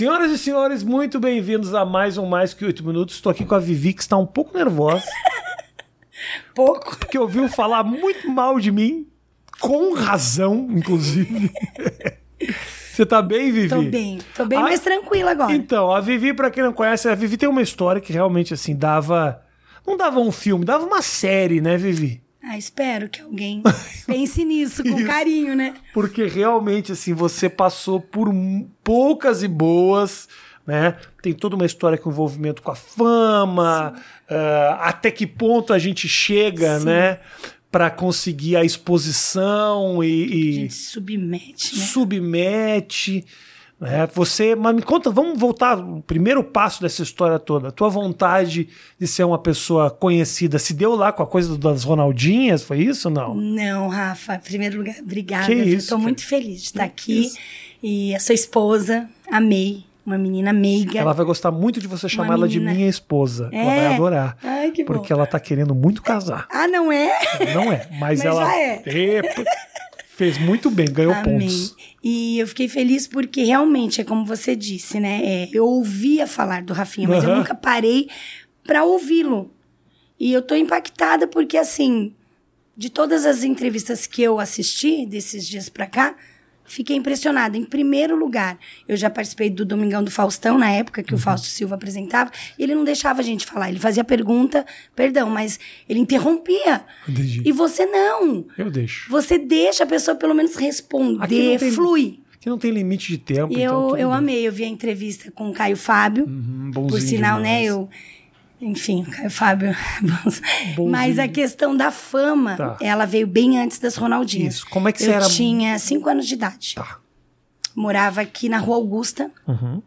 Senhoras e senhores, muito bem-vindos a mais um Mais Que Oito Minutos. Estou aqui com a Vivi, que está um pouco nervosa. Pouco. Que ouviu falar muito mal de mim, com razão, inclusive. Você tá bem, Vivi? Tô bem. Tô bem Ah, mais tranquila agora. Então, a Vivi, pra quem não conhece, a Vivi tem uma história que realmente, assim, dava... Não dava um filme, dava uma série, né, Vivi? Ah, espero que alguém pense nisso com carinho, né? Porque realmente, assim, você passou por poucas e boas, né? Tem toda uma história com envolvimento com a fama, ah, até que ponto a gente chega, Sim. né? Pra conseguir a exposição A e, e gente se submete, né? submete. Né? Você, mas me conta, vamos voltar o primeiro passo dessa história toda. A tua vontade de ser uma pessoa conhecida se deu lá com a coisa das Ronaldinhas, foi isso ou não? Não, Rafa, em primeiro lugar, obrigada. Cara. muito feliz de estar aqui. Isso. E a sua esposa, amei. Uma menina meiga. Ela vai gostar muito de você chamar ela de minha esposa. Ela É? vai adorar. Ai, que bom. Porque ela tá querendo muito casar. Ah, não é? Não é, mas, Mas ela já é. Epa, fez muito bem, ganhou Amém. pontos. E eu fiquei feliz porque realmente é como você disse, né? É, eu ouvia falar do Rafinha, mas eu Aham. nunca parei pra ouvi-lo. E eu tô impactada porque, assim, de todas as entrevistas que eu assisti desses dias pra cá, fiquei impressionada. Em primeiro lugar, eu já participei do Domingão do Faustão, na época Uhum. que o Fausto Silva apresentava, e ele não deixava a gente falar. Ele fazia pergunta, perdão, mas ele interrompia. Entendi. E você não. Eu deixo. Você deixa a pessoa pelo menos responder, tem- flui. Que não tem limite de tempo. E então eu, eu bem. amei, eu vi a entrevista com o Caio Fábio. Hum, Por sinal, né, demais. eu. Enfim, Caio Fábio. Bonzinho. Mas a questão da fama, Tá. ela veio bem antes das Ronaldinhas. Isso. Como é que eu você era- tinha cinco anos de idade. Tá. Morava aqui na Rua Augusta, Uhum.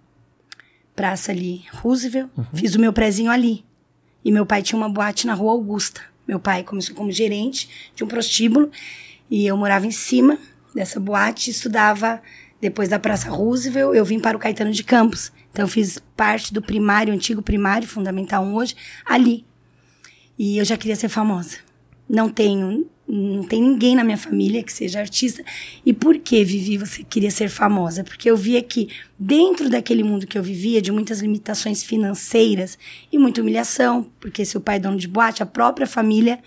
praça ali, Roosevelt. Fiz o meu prezinho ali. E meu pai tinha uma boate na Rua Augusta. Meu pai começou como gerente de um prostíbulo. E eu morava em cima dessa boate estudava depois da Praça Roosevelt. Eu vim para o Caetano de Campos. Então eu fiz parte do primário, antigo primário, fundamental 1 hoje, ali. E eu já queria ser famosa. Não tenho, não tem ninguém na minha família que seja artista. E por que, Vivi, você queria ser famosa? Porque eu via que dentro daquele mundo que eu vivia, de muitas limitações financeiras e muita humilhação, porque seu pai é dono de boate, a própria família,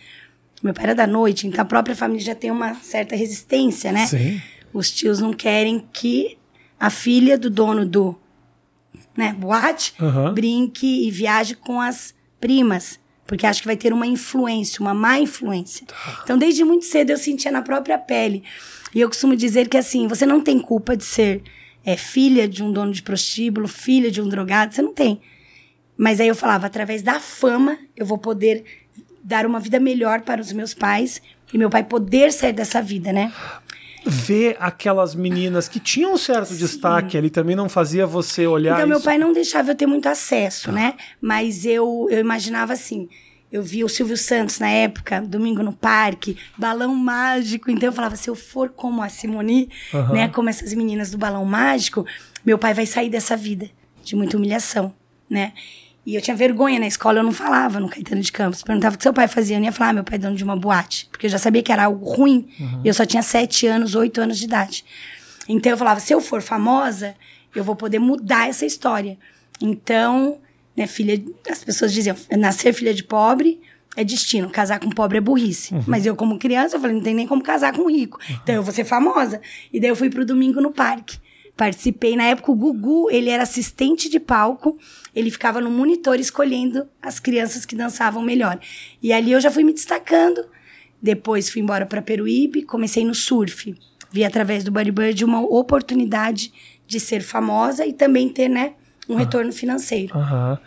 meu pai era da noite, então a própria família já tem uma certa resistência, né? Sim. Os tios não querem que a filha do dono do né, boate Aham. brinque e viaje com as primas, porque acho que vai ter uma influência, uma má influência. Então, desde muito cedo eu sentia na própria pele. E eu costumo dizer que assim, você não tem culpa de ser é, filha de um dono de prostíbulo, filha de um drogado, você não tem. Mas aí eu falava, através da fama, eu vou poder dar uma vida melhor para os meus pais e meu pai poder sair dessa vida, né? Ver aquelas meninas que tinham um certo destaque ali também não fazia você olhar Então, meu isso. pai não deixava eu ter muito acesso, né? Mas eu, eu imaginava assim. Eu via o Silvio Santos na época, domingo no parque, balão mágico. Então eu falava, se eu for como a Simone, Aham. né? Como essas meninas do balão mágico, meu pai vai sair dessa vida de muita humilhação, né? E eu tinha vergonha na escola, eu não falava no Caetano de Campos. Perguntava o que seu pai fazia, eu não ia falar, ah, meu pai é dono de uma boate. Porque eu já sabia que era algo ruim. E eu só tinha sete anos, oito anos de idade. Então eu falava, se eu for famosa, eu vou poder mudar essa história. Então, né, filha, as pessoas diziam, nascer filha de pobre é destino, casar com pobre é burrice. Mas eu, como criança, eu falei, não tem nem como casar com rico. Então eu vou ser famosa. E daí eu fui pro domingo no parque. Participei. Na época, o Gugu, ele era assistente de palco. Ele ficava no monitor escolhendo as crianças que dançavam melhor. E ali eu já fui me destacando. Depois fui embora para Peruíbe, comecei no surf. Vi através do Bodybuilding uma oportunidade de ser famosa e também ter, né, um retorno financeiro. Aham.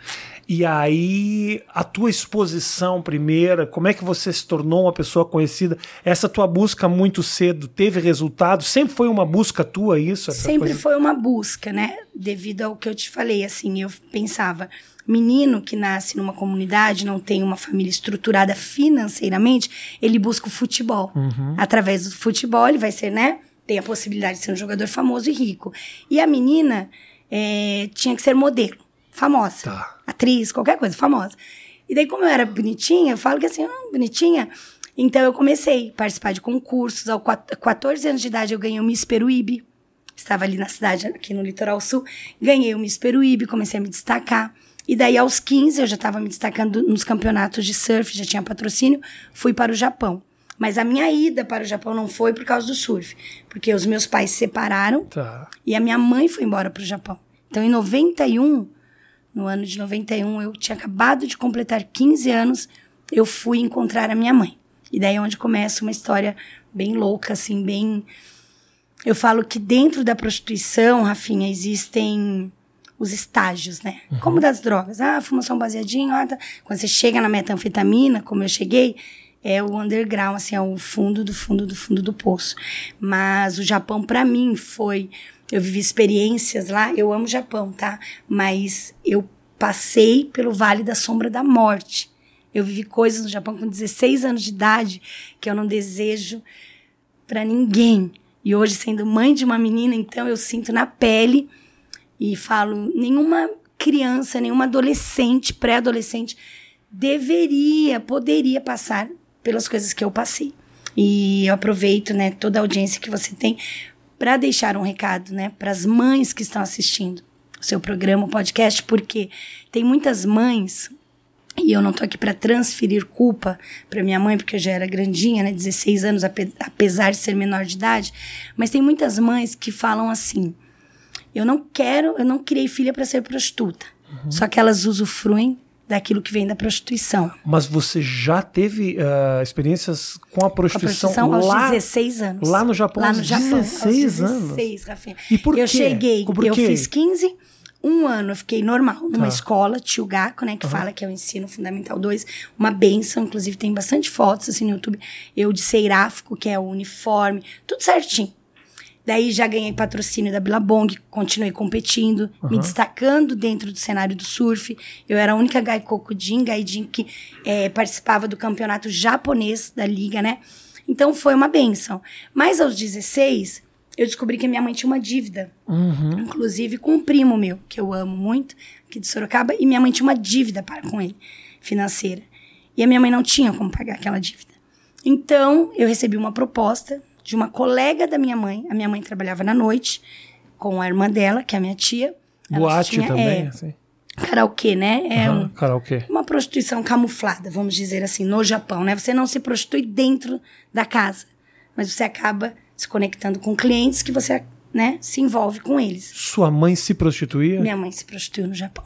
E aí, a tua exposição primeira, como é que você se tornou uma pessoa conhecida? Essa tua busca muito cedo teve resultado? Sempre foi uma busca tua isso? Sempre coisa? foi uma busca, né? Devido ao que eu te falei, assim, eu pensava, menino que nasce numa comunidade, não tem uma família estruturada financeiramente, ele busca o futebol. Uhum. Através do futebol, ele vai ser, né? Tem a possibilidade de ser um jogador famoso e rico. E a menina eh, tinha que ser modelo, famosa. Tá. Atriz, qualquer coisa, famosa. E daí, como eu era bonitinha, eu falo que assim, ah, bonitinha. Então eu comecei a participar de concursos. Aos quat- 14 anos de idade eu ganhei o Miss Peruíbe. estava ali na cidade, aqui no litoral sul. Ganhei o Miss Peruíbe, comecei a me destacar. E daí, aos 15, eu já estava me destacando nos campeonatos de surf, já tinha patrocínio, fui para o Japão. Mas a minha ida para o Japão não foi por causa do surf, porque os meus pais se separaram Tá. e a minha mãe foi embora para o Japão. Então, em 91, no ano de 91, eu tinha acabado de completar 15 anos, eu fui encontrar a minha mãe. E daí é onde começa uma história bem louca, assim, bem. Eu falo que dentro da prostituição, Rafinha, existem os estágios, né? Como das drogas. Ah, fuma só um baseadinho. Ah, tá. Quando você chega na metanfetamina, como eu cheguei, é o underground, assim, é o fundo do fundo do fundo do poço. Mas o Japão, para mim, foi. Eu vivi experiências lá. Eu amo o Japão, tá? Mas eu passei pelo Vale da Sombra da Morte. Eu vivi coisas no Japão com 16 anos de idade que eu não desejo para ninguém. E hoje, sendo mãe de uma menina, então eu sinto na pele e falo: nenhuma criança, nenhuma adolescente, pré-adolescente deveria, poderia passar pelas coisas que eu passei. E eu aproveito, né, toda a audiência que você tem para deixar um recado, né, para as mães que estão assistindo o seu programa, o podcast, porque tem muitas mães e eu não tô aqui para transferir culpa para minha mãe, porque eu já era grandinha, né, 16 anos, ape- apesar de ser menor de idade, mas tem muitas mães que falam assim: eu não quero, eu não criei filha para ser prostituta. Só que elas usufruem daquilo que vem da prostituição. Mas você já teve ah, experiências com a Com a prostituição, prostituição aos lá? 16 anos. lá no Japão, Lá no Japão, 16 aos anos? 16, Rafinha. E por eu quê? cheguei, Por eu quê? fiz 15, um ano eu fiquei normal, numa Tá. escola, Tio Gaco, né, que fala que é o ensino fundamental 2, uma benção, inclusive tem bastante fotos assim no YouTube, eu de Seiráfico, que é o uniforme, tudo certinho. Daí já ganhei patrocínio da Billabong, continuei competindo, me destacando dentro do cenário do surf. Eu era a única Gaikokujin, Gaijin, que eh, participava do campeonato japonês da liga, né? Então foi uma benção. Mas aos 16, eu descobri que a minha mãe tinha uma dívida. Inclusive com um primo meu, que eu amo muito, aqui de Sorocaba, e minha mãe tinha uma dívida para com ele, financeira. E a minha mãe não tinha como pagar aquela dívida. Então, eu recebi uma proposta de uma colega da minha mãe. A minha mãe trabalhava na noite com a irmã dela, que é a minha tia. Ela Boate tinha- também, É, assim. karaokê, né? É Aham, um- Karaokê. uma prostituição camuflada, vamos dizer assim, no Japão, né? Você não se prostitui dentro da casa, mas você acaba se conectando com clientes que você, né, se envolve com eles. Sua mãe se prostituía? Minha mãe se prostituiu no Japão.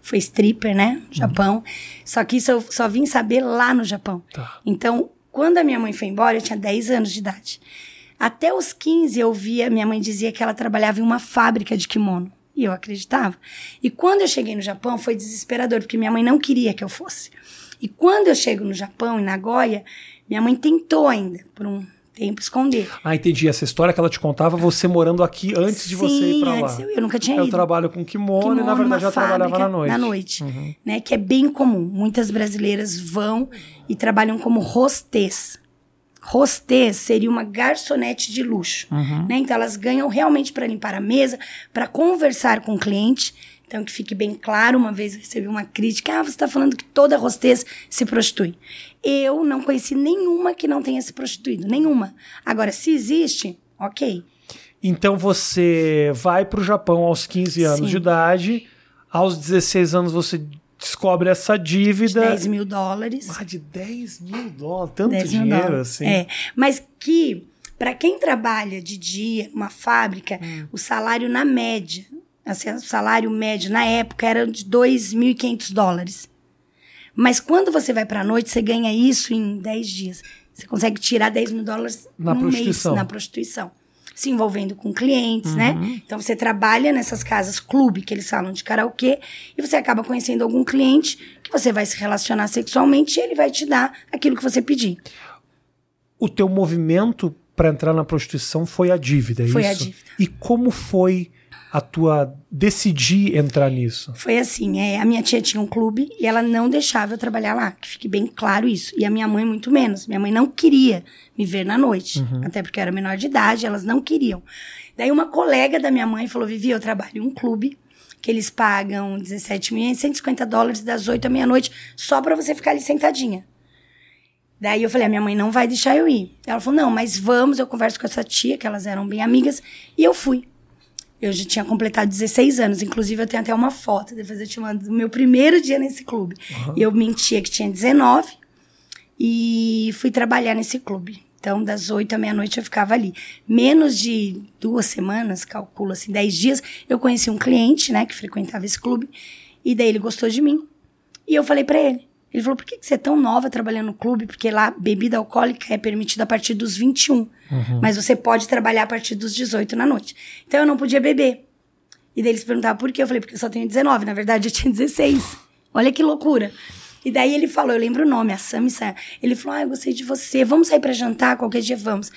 Foi stripper, né? No Japão. Só que isso eu só vim saber lá no Japão. Tá. Então, quando a minha mãe foi embora, eu tinha 10 anos de idade. Até os 15 eu via, minha mãe dizia que ela trabalhava em uma fábrica de kimono. E eu acreditava. E quando eu cheguei no Japão, foi desesperador, porque minha mãe não queria que eu fosse. E quando eu chego no Japão, em Nagoya, minha mãe tentou ainda, por um tempo, esconder. Ah, entendi. Essa história que ela te contava, você morando aqui antes de você ir pra lá. eu, eu nunca tinha Eu ido. trabalho com kimono, e na Kimono, verdade já trabalhava na noite. Uhum. Na noite, né? Que é bem comum. Muitas brasileiras vão e trabalham como hostess. Hostess seria uma garçonete de luxo, Uhum. né? Então elas ganham realmente para limpar a mesa, para conversar com o cliente. Então que fique bem claro, uma vez eu recebi uma crítica, ah, você está falando que toda hostess se prostitui. Eu não conheci nenhuma que não tenha se prostituído, nenhuma. Agora, se existe, ok. Então você vai pro Japão aos 15 anos Sim. de idade, aos 16 anos você descobre essa dívida. 10 mil dólares. Ah, de 10 mil dólares, tanto 10 mil dinheiro dólares. assim. É, mas que, para quem trabalha de dia numa fábrica, Hum. o salário na média, assim, o salário médio na época era de 2.500 dólares. Mas quando você vai pra noite, você ganha isso em 10 dias. Você consegue tirar 10 mil dólares Na prostituição. mês na prostituição. Se envolvendo com clientes, Uhum. né? Então você trabalha nessas casas clube, que eles falam de karaokê, e você acaba conhecendo algum cliente que você vai se relacionar sexualmente e ele vai te dar aquilo que você pedir. O teu movimento para entrar na prostituição foi a dívida, é Foi a isso? dívida. E como foi a tua decidir entrar nisso? Foi assim, é, a minha tia tinha um clube e ela não deixava eu trabalhar lá, que fique bem claro isso. E a minha mãe muito menos. Minha mãe não queria me ver na noite, Uhum. até porque eu era menor de idade, elas não queriam. Daí uma colega da minha mãe falou: "Vivi, eu trabalho em um clube que eles pagam 17.150 dólares das 8 à meia-noite só pra você ficar ali sentadinha". Daí eu falei, a minha mãe não vai deixar eu ir. Ela falou, não, mas vamos, eu converso com essa tia, que elas eram bem amigas, e eu fui. Eu já tinha completado 16 anos. Inclusive, eu tenho até uma foto, depois eu te mando, do meu primeiro dia nesse clube. Uhum. Eu mentia que tinha 19 e fui trabalhar nesse clube. Então, das 8 à meia-noite eu ficava ali. Menos de duas semanas, calculo assim, 10 dias, eu conheci um cliente, né, que frequentava esse clube. E daí ele gostou de mim. E eu falei para ele. Ele falou: por que, que você é tão nova trabalhando no clube? Porque lá bebida alcoólica é permitida a partir dos 21. Mas você pode trabalhar a partir dos 18 na noite. Então eu não podia beber. E daí eles perguntavam por quê? Eu falei: porque eu só tenho 19. Na verdade, eu tinha 16. Olha que loucura. E daí ele falou: eu lembro o nome, a Sami Sam. Ele falou: ah, eu gostei de você. Vamos sair para jantar? Qualquer dia vamos.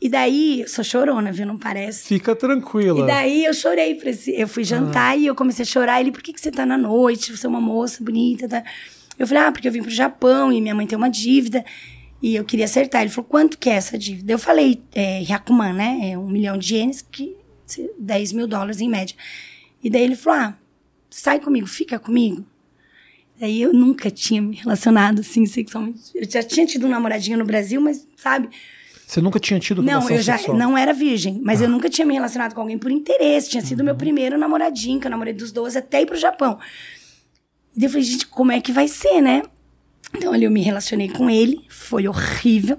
E daí, eu sou chorona, viu? Não parece. Fica tranquila. E daí eu chorei pra esse. Eu fui jantar e eu comecei a chorar. Ele, por que, que você tá na noite? Você é uma moça bonita. Tá? Eu falei, ah, porque eu vim pro Japão e minha mãe tem uma dívida. E eu queria acertar. Ele falou, quanto que é essa dívida? Eu falei, é, Hyakuman, né? É um milhão de ienes, que 10 mil dólares em média. E daí ele falou, ah, sai comigo, fica comigo. Daí eu nunca tinha me relacionado assim sexualmente. Eu já tinha tido um namoradinho no Brasil, mas sabe? Você nunca tinha tido Não, relação eu já sexual? não era virgem, mas eu nunca tinha me relacionado com alguém por interesse. Tinha sido meu primeiro namoradinho, que eu namorei dos 12 até ir pro Japão. E daí eu falei, gente, como é que vai ser, né? Então ali eu me relacionei com ele, foi horrível.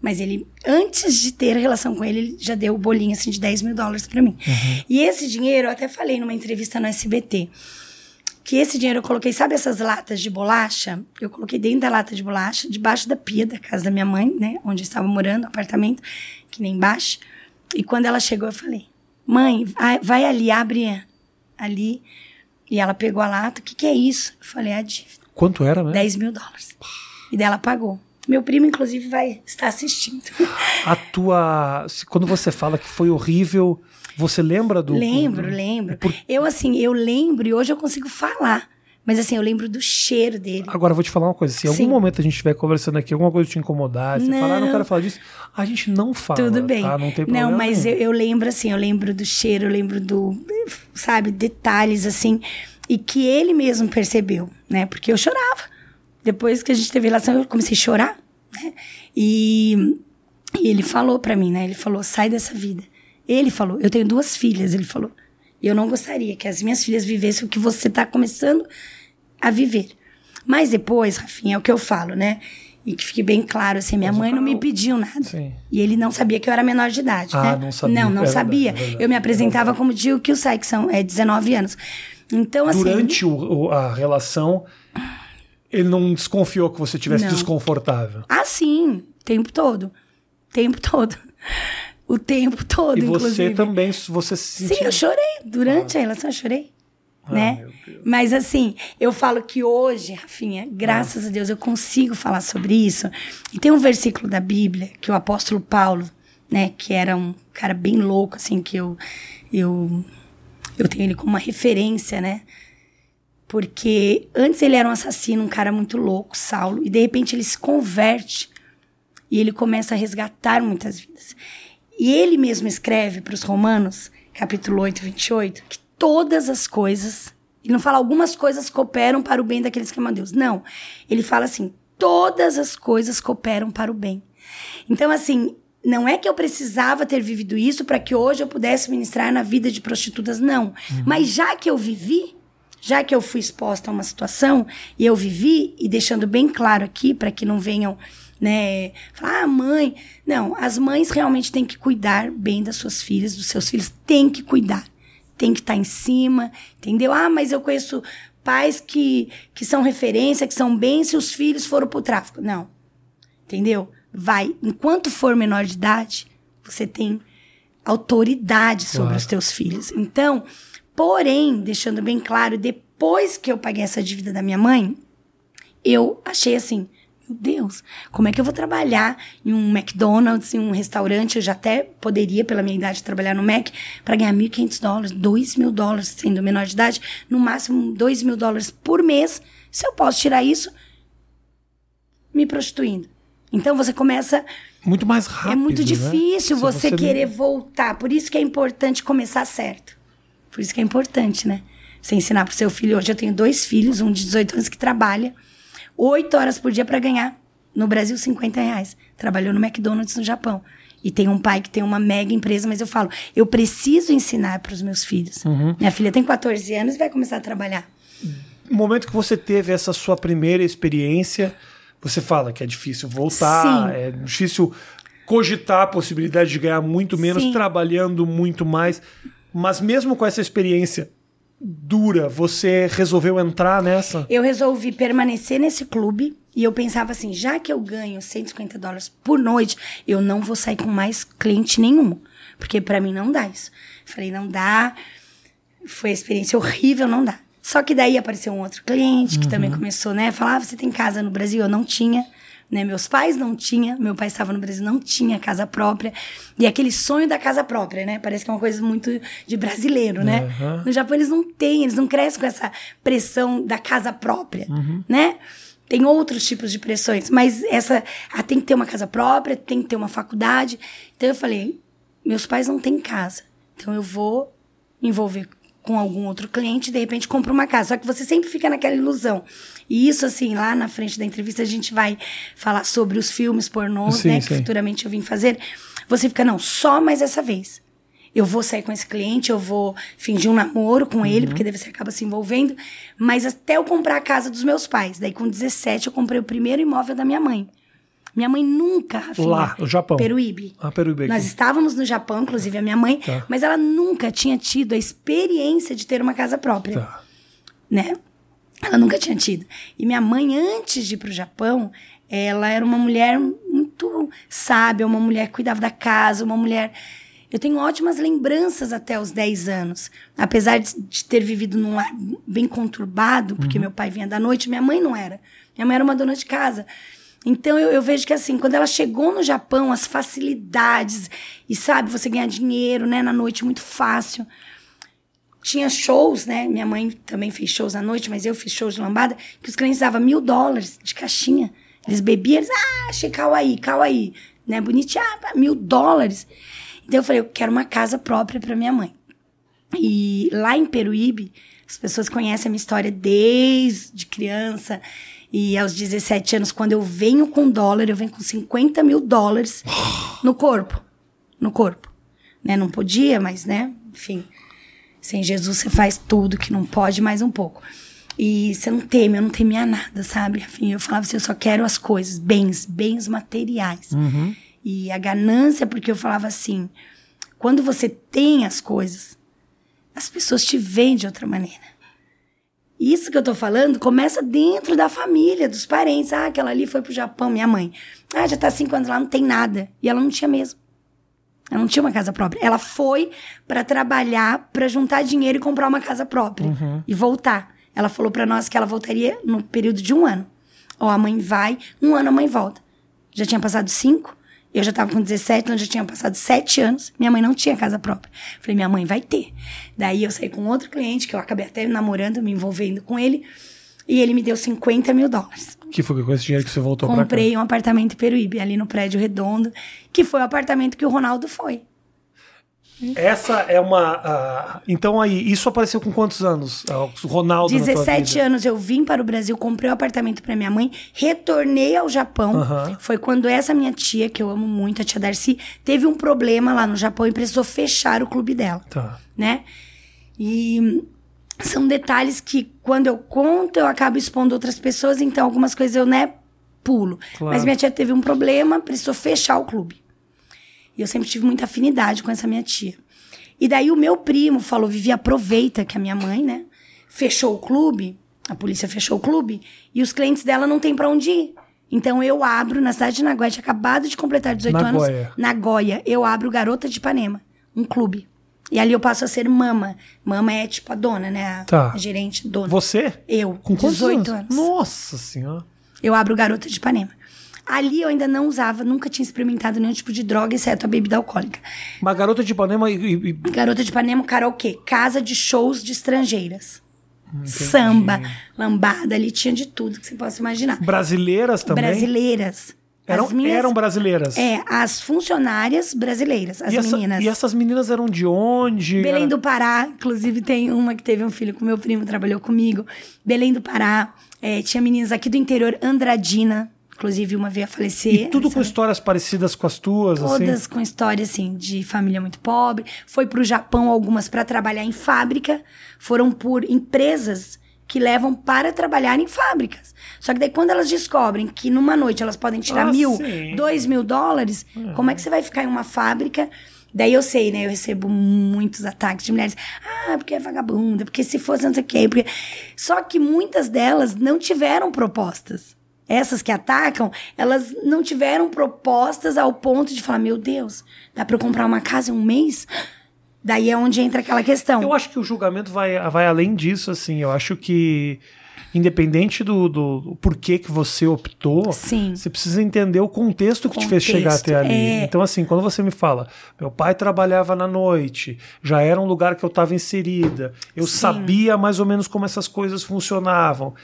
Mas ele, antes de ter relação com ele, ele já deu o bolinho assim de 10 mil dólares pra mim. E esse dinheiro, eu até falei numa entrevista no SBT, que esse dinheiro eu coloquei, sabe essas latas de bolacha? Eu coloquei dentro da lata de bolacha, debaixo da pia da casa da minha mãe, né? Onde eu estava morando, apartamento, que nem embaixo. E quando ela chegou, eu falei, mãe, vai ali, abre ali. E ela pegou a lata, o que, que é isso? Eu falei, é a dívida. Quanto era, né? 10 mil dólares. E dela pagou. Meu primo, inclusive, vai estar assistindo. A tua. Quando você fala que foi horrível, você lembra do. lembro, do- lembro. Por- Eu, assim, eu lembro e hoje eu consigo falar. Mas, assim, eu lembro do cheiro dele. Agora eu vou te falar uma coisa. Se em algum momento a gente estiver conversando aqui, alguma coisa te incomodar, você falar, ah, não Não. quero falar disso, a gente não fala. Tudo bem. Tá? Não tem problema. Não, mas eu, eu lembro, assim, eu lembro do cheiro, eu lembro do, sabe, detalhes, assim, e que ele mesmo percebeu, né? Porque eu chorava. Depois que a gente teve relação, eu comecei a chorar, né? E, e ele falou pra mim, né? Ele falou, sai dessa vida. Ele falou, eu tenho duas filhas, ele falou. E eu não gostaria que as minhas filhas vivessem o que você tá começando a viver. Mas depois, Rafinha, é o que eu falo, né? E que fique bem claro, assim, minha Mas o mãe não me pediu nada. Sim. E ele não sabia que eu era menor de idade, Ah, né? não sabia. Não, não É sabia. verdade, é verdade. eu me apresentava como Jill Kilsai, que são é, 19 anos. Então, assim... Durante o- o- a relação, ele não desconfiou que você estivesse Não. desconfortável. Ah, sim. O tempo todo. O tempo todo. O tempo todo, E você inclusive. também, você se Sim, sentia... eu chorei. Durante a relação, eu chorei. Ah, né? Mas assim, eu falo que hoje, Rafinha, graças a Deus, eu consigo falar sobre isso. E tem um versículo da Bíblia que o apóstolo Paulo, né, que era um cara bem louco, assim, que eu, eu, eu tenho ele como uma referência, né? Porque antes ele era um assassino, um cara muito louco, Saulo, e de repente ele se converte e ele começa a resgatar muitas vidas. E ele mesmo escreve para os Romanos, capítulo 8, 28, que todas as coisas, ele não fala algumas coisas cooperam para o bem daqueles que amam a Deus. Não. Ele fala assim: todas as coisas cooperam para o bem. Então, assim, não é que eu precisava ter vivido isso para que hoje eu pudesse ministrar na vida de prostitutas, não. Mas já que eu vivi, já que eu fui exposta a uma situação e eu vivi, e deixando bem claro aqui para que não venham, né, falar, ah, mãe. Não, as mães realmente têm que cuidar bem das suas filhas, dos seus filhos, tem que cuidar. Tem que estar em cima, entendeu? Ah, mas eu conheço pais que, que são referência, que são bem se os filhos foram pro tráfico. Não. Entendeu? Vai. Enquanto for menor de idade, você tem autoridade sobre Claro. os teus filhos. Então, porém, deixando bem claro, depois que eu paguei essa dívida da minha mãe, eu achei assim, meu Deus, como é que eu vou trabalhar em um McDonald's, em um restaurante? Eu já até poderia, pela minha idade, trabalhar no Mac para ganhar 1.500 dólares, 2 mil dólares, sendo menor de idade, no máximo 2 mil dólares por mês. Se eu posso tirar isso, me prostituindo. Então você começa Muito mais rápido, é muito né? difícil Se você, não- querer voltar. Por isso que é importante começar certo. Por isso que é importante, né? Você ensinar pro seu filho. Hoje eu tenho dois filhos, um de 18 anos que trabalha oito horas por dia para ganhar no Brasil 50 reais. Trabalhou no McDonald's no Japão. E tem um pai que tem uma mega empresa, mas eu falo, eu preciso ensinar para os meus filhos. Uhum. Minha filha tem 14 anos e vai começar a trabalhar. No momento que você teve essa sua primeira experiência, você fala que é difícil voltar, Sim. é difícil cogitar a possibilidade de ganhar muito menos, Sim. trabalhando muito mais. Mas mesmo com essa experiência dura, você resolveu entrar nessa? Eu resolvi permanecer nesse clube e eu pensava assim, já que eu ganho 150 dólares por noite, eu não vou sair com mais cliente nenhum, porque pra mim não dá isso. Falei, não dá. Foi uma experiência horrível, não dá. Só que daí apareceu um outro cliente que também começou, né, a falar: ah, "Você tem casa no Brasil?" Eu não tinha. Né, meus pais não tinham, meu pai estava no Brasil, não tinha casa própria. E aquele sonho da casa própria, né? Parece que é uma coisa muito de brasileiro, né? Aham. No Japão eles não têm, eles não crescem com essa pressão da casa própria, né? Tem outros tipos de pressões, mas essa ah, tem que ter uma casa própria, tem que ter uma faculdade. Então eu falei, meus pais não têm casa, então eu vou me envolver com algum outro cliente, de repente compro uma casa. Só que você sempre fica naquela ilusão. E isso, assim, lá na frente da entrevista a gente vai falar sobre os filmes pornôs, Sim, né? sim. Que futuramente eu vim fazer. Você fica, não, só mais essa vez. Eu vou sair com esse cliente, eu vou fingir um namoro com Uhum. ele, porque daí você acaba se envolvendo. Mas até eu comprar a casa dos meus pais. Daí, com 17, eu comprei o primeiro imóvel da minha mãe. Minha mãe nunca, Rafinha, Lá, no Japão. Peruíbe. Ah, Peruíbe aqui. Nós estávamos no Japão, inclusive a minha mãe, Tá. mas ela nunca tinha tido a experiência de ter uma casa própria Tá. né? Ela nunca tinha tido. E minha mãe, antes de ir pro Japão, ela era uma mulher muito sábia, uma mulher que cuidava da casa, uma mulher. Eu tenho ótimas lembranças até os 10 anos. Apesar de, ter vivido num lar bem conturbado, porque meu pai vinha da noite, minha mãe não era. Minha mãe era uma dona de casa. Então eu, eu vejo que assim, quando ela chegou no Japão, as facilidades, e sabe, você ganhar dinheiro, né, na noite muito fácil tinha shows, né? Minha mãe também fez shows à noite, mas eu fiz shows de lambada, que os clientes davam mil dólares de caixinha. Eles bebiam, eles, ah, achei kawaii, kawaii, né? Bonitinho, ah, mil dólares. Então eu falei, eu quero uma casa própria para minha mãe. E lá em Peruíbe, as pessoas conhecem a minha história desde criança. E aos 17 anos, quando eu venho com dólar, eu venho com 50 mil dólares no corpo. No corpo. Né? Não podia, mas, né? Enfim. Sem Jesus você faz tudo que não pode, mais um pouco. E você não teme, eu não temia nada, sabe? Eu falava assim, eu só quero as coisas, bens, bens materiais. E a ganância, porque eu falava assim, quando você tem as coisas, as pessoas te veem de outra maneira. Isso que eu tô falando começa dentro da família, dos parentes. Ah, aquela ali foi pro Japão, minha mãe. Ah, já tá cinco anos lá, não tem nada. E ela não tinha mesmo. Ela não tinha uma casa própria. Ela foi para trabalhar, para juntar dinheiro e comprar uma casa própria e voltar. Ela falou para nós que ela voltaria no período de um ano. Ó, a mãe vai, um ano a mãe volta. Já tinha passado cinco, eu já tava com 17, então já tinha passado sete anos. Minha mãe não tinha casa própria. Falei, minha mãe vai ter. Daí eu saí com outro cliente, que eu acabei até namorando, me envolvendo com ele. E ele me deu 50 mil dólares. Que foi com esse dinheiro que você voltou pra cá? Comprei um apartamento em Peruíbe, ali no prédio redondo, que foi o apartamento que o Ronaldo foi. Essa é uma. ah, então aí, isso apareceu com quantos anos? O Ronaldo na tua 17 vida? anos eu vim para o Brasil, comprei o apartamento para minha mãe, retornei ao Japão. Foi quando essa minha tia, que eu amo muito, a tia Darcy, teve um problema lá no Japão e precisou fechar o clube dela, Tá. né? E são detalhes que quando eu conto, eu acabo expondo outras pessoas, então algumas coisas eu, né, pulo. Claro. Mas minha tia teve um problema, precisou fechar o clube. E eu sempre tive muita afinidade com essa minha tia. E daí o meu primo falou: Vivi, aproveita que a minha mãe, né, fechou o clube, a polícia fechou o clube, e os clientes dela não tem pra onde ir. Então eu abro, na cidade de Nagoya, tinha acabado de completar 18 anos. Nagoya. Nagoya, eu abro Garota de Ipanema, um clube. E ali eu passo a ser mama. Mama é tipo a dona, né? A, Tá. gerente, dona. Você? Eu, Com quantos 18 anos? anos. Nossa senhora. Eu abro Garota de Ipanema. Ali eu ainda não usava, nunca tinha experimentado nenhum tipo de droga, exceto a bebida alcoólica. Uma garota de Ipanema e. e- Garota de Ipanema, karaokê, casa de shows de estrangeiras. Samba, lambada, ali tinha de tudo que você possa imaginar. brasileiras também? Brasileiras. Eram, as minhas, eram brasileiras. É, as funcionárias brasileiras, as e, essa- meninas. e essas meninas eram de onde? Belém do Pará, inclusive tem uma que teve um filho com meu primo, trabalhou comigo. Belém do Pará, é, tinha meninas aqui do interior, Andradina, Inclusive, uma veio a falecer. E tudo com sabe? histórias parecidas com as tuas, assim? Todas com história, assim, de família muito pobre. Foi pro Japão, algumas para trabalhar em fábrica. Foram por empresas que levam para trabalhar em fábricas. Só que daí, quando elas descobrem que numa noite elas podem tirar Ah, mil, sim. dois mil dólares, como é que você vai ficar em uma fábrica? Daí eu sei, né? Eu recebo muitos ataques de mulheres. Ah, porque é vagabunda, porque se fosse não sei o quê. Porque... Só que muitas delas não tiveram propostas. Essas que atacam, elas não tiveram propostas ao ponto de falar: meu Deus, dá pra eu comprar uma casa em um mês? Daí é onde entra aquela questão. Eu acho que o julgamento vai, vai além disso, assim. Eu acho que, independente do, do, do porquê que você optou, Sim. você precisa entender o contexto que te fez chegar até ali. é. Então, assim, quando você me fala, meu pai trabalhava na noite, já era um lugar que eu estava inserida, eu Sim. sabia mais ou menos como essas coisas funcionavam.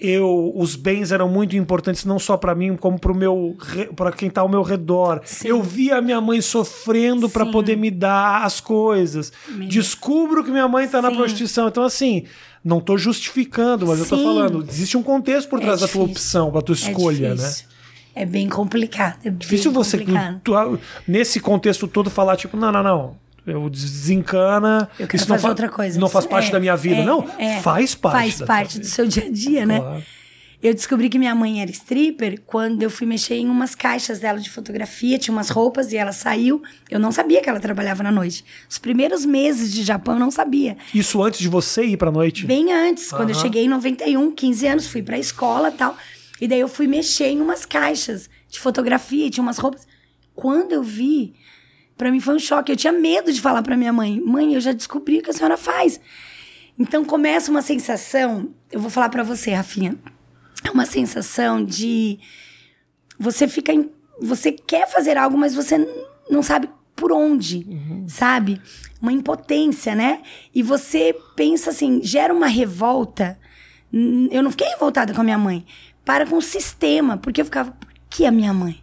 Eu, os bens eram muito importantes não só para mim, como para meu para quem tá ao meu redor. Sim. Eu via minha mãe sofrendo para poder me dar as coisas. Descubro que minha mãe tá na prostituição. Então, assim, não tô justificando, mas eu tô Sim. falando, existe um contexto por É trás da tua opção, da tua É escolha, né? difícil. É bem complicado. É Difícil bem você, complicado. tu- nesse contexto todo, falar, tipo, não, não, não. Eu desencana. Eu quero isso não outra coisa. Não faz parte É, da minha vida. é, não, é. faz parte. Faz parte do seu dia a dia, né? Claro. Eu descobri que minha mãe era stripper quando eu fui mexer em umas caixas dela de fotografia, tinha umas roupas e ela saiu. Eu não sabia que ela trabalhava na noite. Os primeiros meses de Japão eu não sabia. Isso antes de você ir pra noite? Bem antes, quando eu cheguei em 91, 15 anos, fui pra escola e tal. E daí eu fui mexer em umas caixas de fotografia, e tinha umas roupas. Quando eu vi, pra mim foi um choque. Eu tinha medo de falar pra minha mãe: "Mãe, eu já descobri o que a senhora faz". Então começa uma sensação, eu vou falar pra você, Rafinha. É uma sensação de você fica em, você quer fazer algo, mas você não sabe por onde, sabe? Uma impotência, né? E você pensa assim, gera uma revolta. Eu não fiquei revoltada com a minha mãe, para com o sistema, porque eu ficava, por que a minha mãe?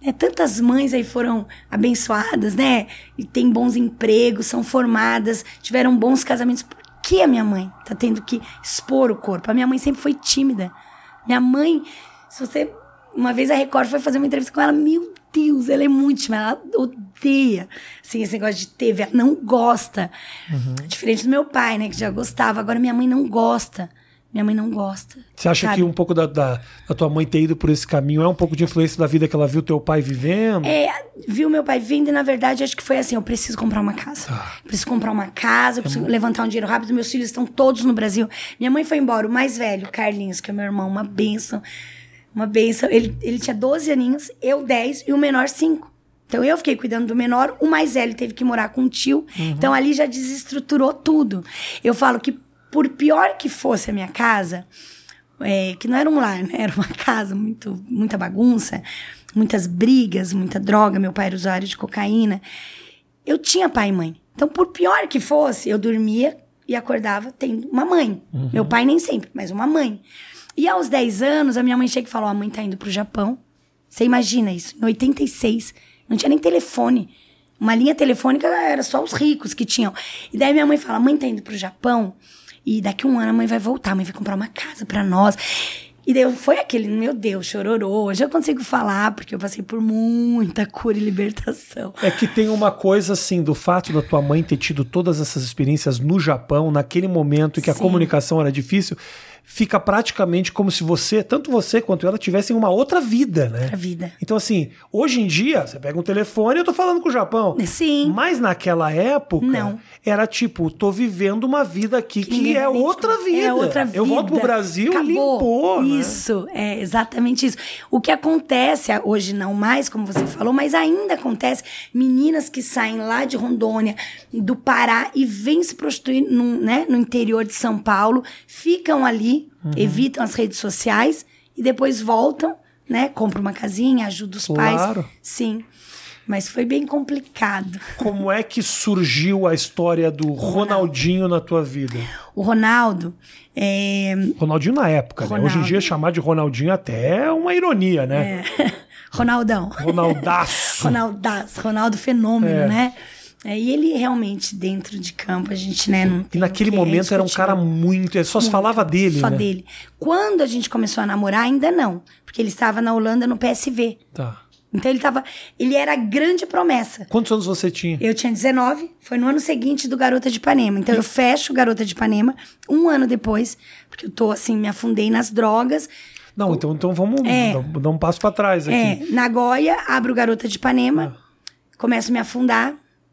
Né, Tantas mães aí foram abençoadas, né? E têm bons empregos, são formadas, tiveram bons casamentos. Por que a minha mãe tá tendo que expor o corpo? A minha mãe sempre foi tímida. Minha mãe, se você. Uma vez a Record foi fazer uma entrevista com ela, meu Deus, ela é muito tímida, ela odeia assim, esse negócio de TV, ela não gosta. Diferente do meu pai, né, que já gostava. Agora minha mãe não gosta. Minha mãe não gosta. Você acha sabe? que um pouco da, da, da tua mãe ter ido por esse caminho é um pouco de influência da vida que ela viu teu pai vivendo? É, viu meu pai vindo e, na verdade, acho que foi assim: eu preciso comprar uma casa. Ah. Preciso comprar uma casa, eu preciso levantar um dinheiro rápido. Meus filhos estão todos no Brasil. Minha mãe foi embora, o mais velho, Carlinhos, que é meu irmão, uma benção. Uma benção. Ele, ele tinha 12 aninhos, eu 10 e o menor 5. Então eu fiquei cuidando do menor, o mais velho teve que morar com um tio. Então ali já desestruturou tudo. Eu falo que, por pior que fosse a minha casa, é, que não era um lar, né? Era uma casa, muito, muita bagunça, muitas brigas, muita droga. Meu pai era usuário de cocaína. Eu tinha pai e mãe. Então, por pior que fosse, eu dormia e acordava tendo uma mãe. Meu pai nem sempre, mas uma mãe. E aos 10 anos, a minha mãe chega e falou: a mãe tá indo pro Japão. Você imagina isso? Em 86, não tinha nem telefone. Uma linha telefônica era só os ricos que tinham. E daí minha mãe fala: mãe tá indo pro Japão e daqui a um ano a mãe vai voltar, a mãe vai comprar uma casa pra nós. E daí foi aquele, meu Deus, chororô. Hoje eu consigo falar, porque eu passei por muita cura e libertação. É que tem uma coisa assim, do fato da tua mãe ter tido todas essas experiências no Japão, naquele momento em que a Sim. comunicação era difícil, fica praticamente como se você, tanto você quanto ela, tivessem uma outra vida, né? Pra vida. Então, assim, hoje em dia, você pega um telefone e eu tô falando com o Japão. Sim. Mas naquela época, Não. era tipo, tô vivendo uma vida aqui que, ninguém é outra descobrir. vida. É outra vida. Eu volto pro Brasil Acabou. limpou, né? Isso, é exatamente isso. O que acontece hoje não mais, como você falou, mas ainda acontece, meninas que saem lá de Rondônia, do Pará e vêm se prostituir num, né, no interior de São Paulo, ficam ali, Uhum. evitam as redes sociais e depois voltam, né, compram uma casinha, ajudam os Claro. pais. Sim. Mas foi bem complicado. Como é que surgiu a história do Ronaldinho na tua vida? O Ronaldo, é, Ronaldinho na época, né? Ronaldo. Hoje em dia chamar de Ronaldinho até é uma ironia, né? Ronaldão. Ronaldaço. Ronaldaço, Ronaldo Fenômeno, É. né? É, e ele realmente, dentro de campo, a gente, né, não E naquele o que momento era um cara muito. Ele só se falava dele, Só né? dele. Quando a gente começou a namorar, ainda não. Porque ele estava na Holanda no PSV. Tá. Então ele tava. Ele era a grande promessa. Quantos anos você tinha? Eu tinha 19, foi no ano seguinte do Garota de Ipanema. Então eu fecho Garota de Ipanema um ano depois, porque eu tô assim, me afundei nas drogas. Não, então, então vamos É. dar- um passo pra trás aqui. É, Nagoya, abro Garota de Ipanema, Ah. começo a me afundar,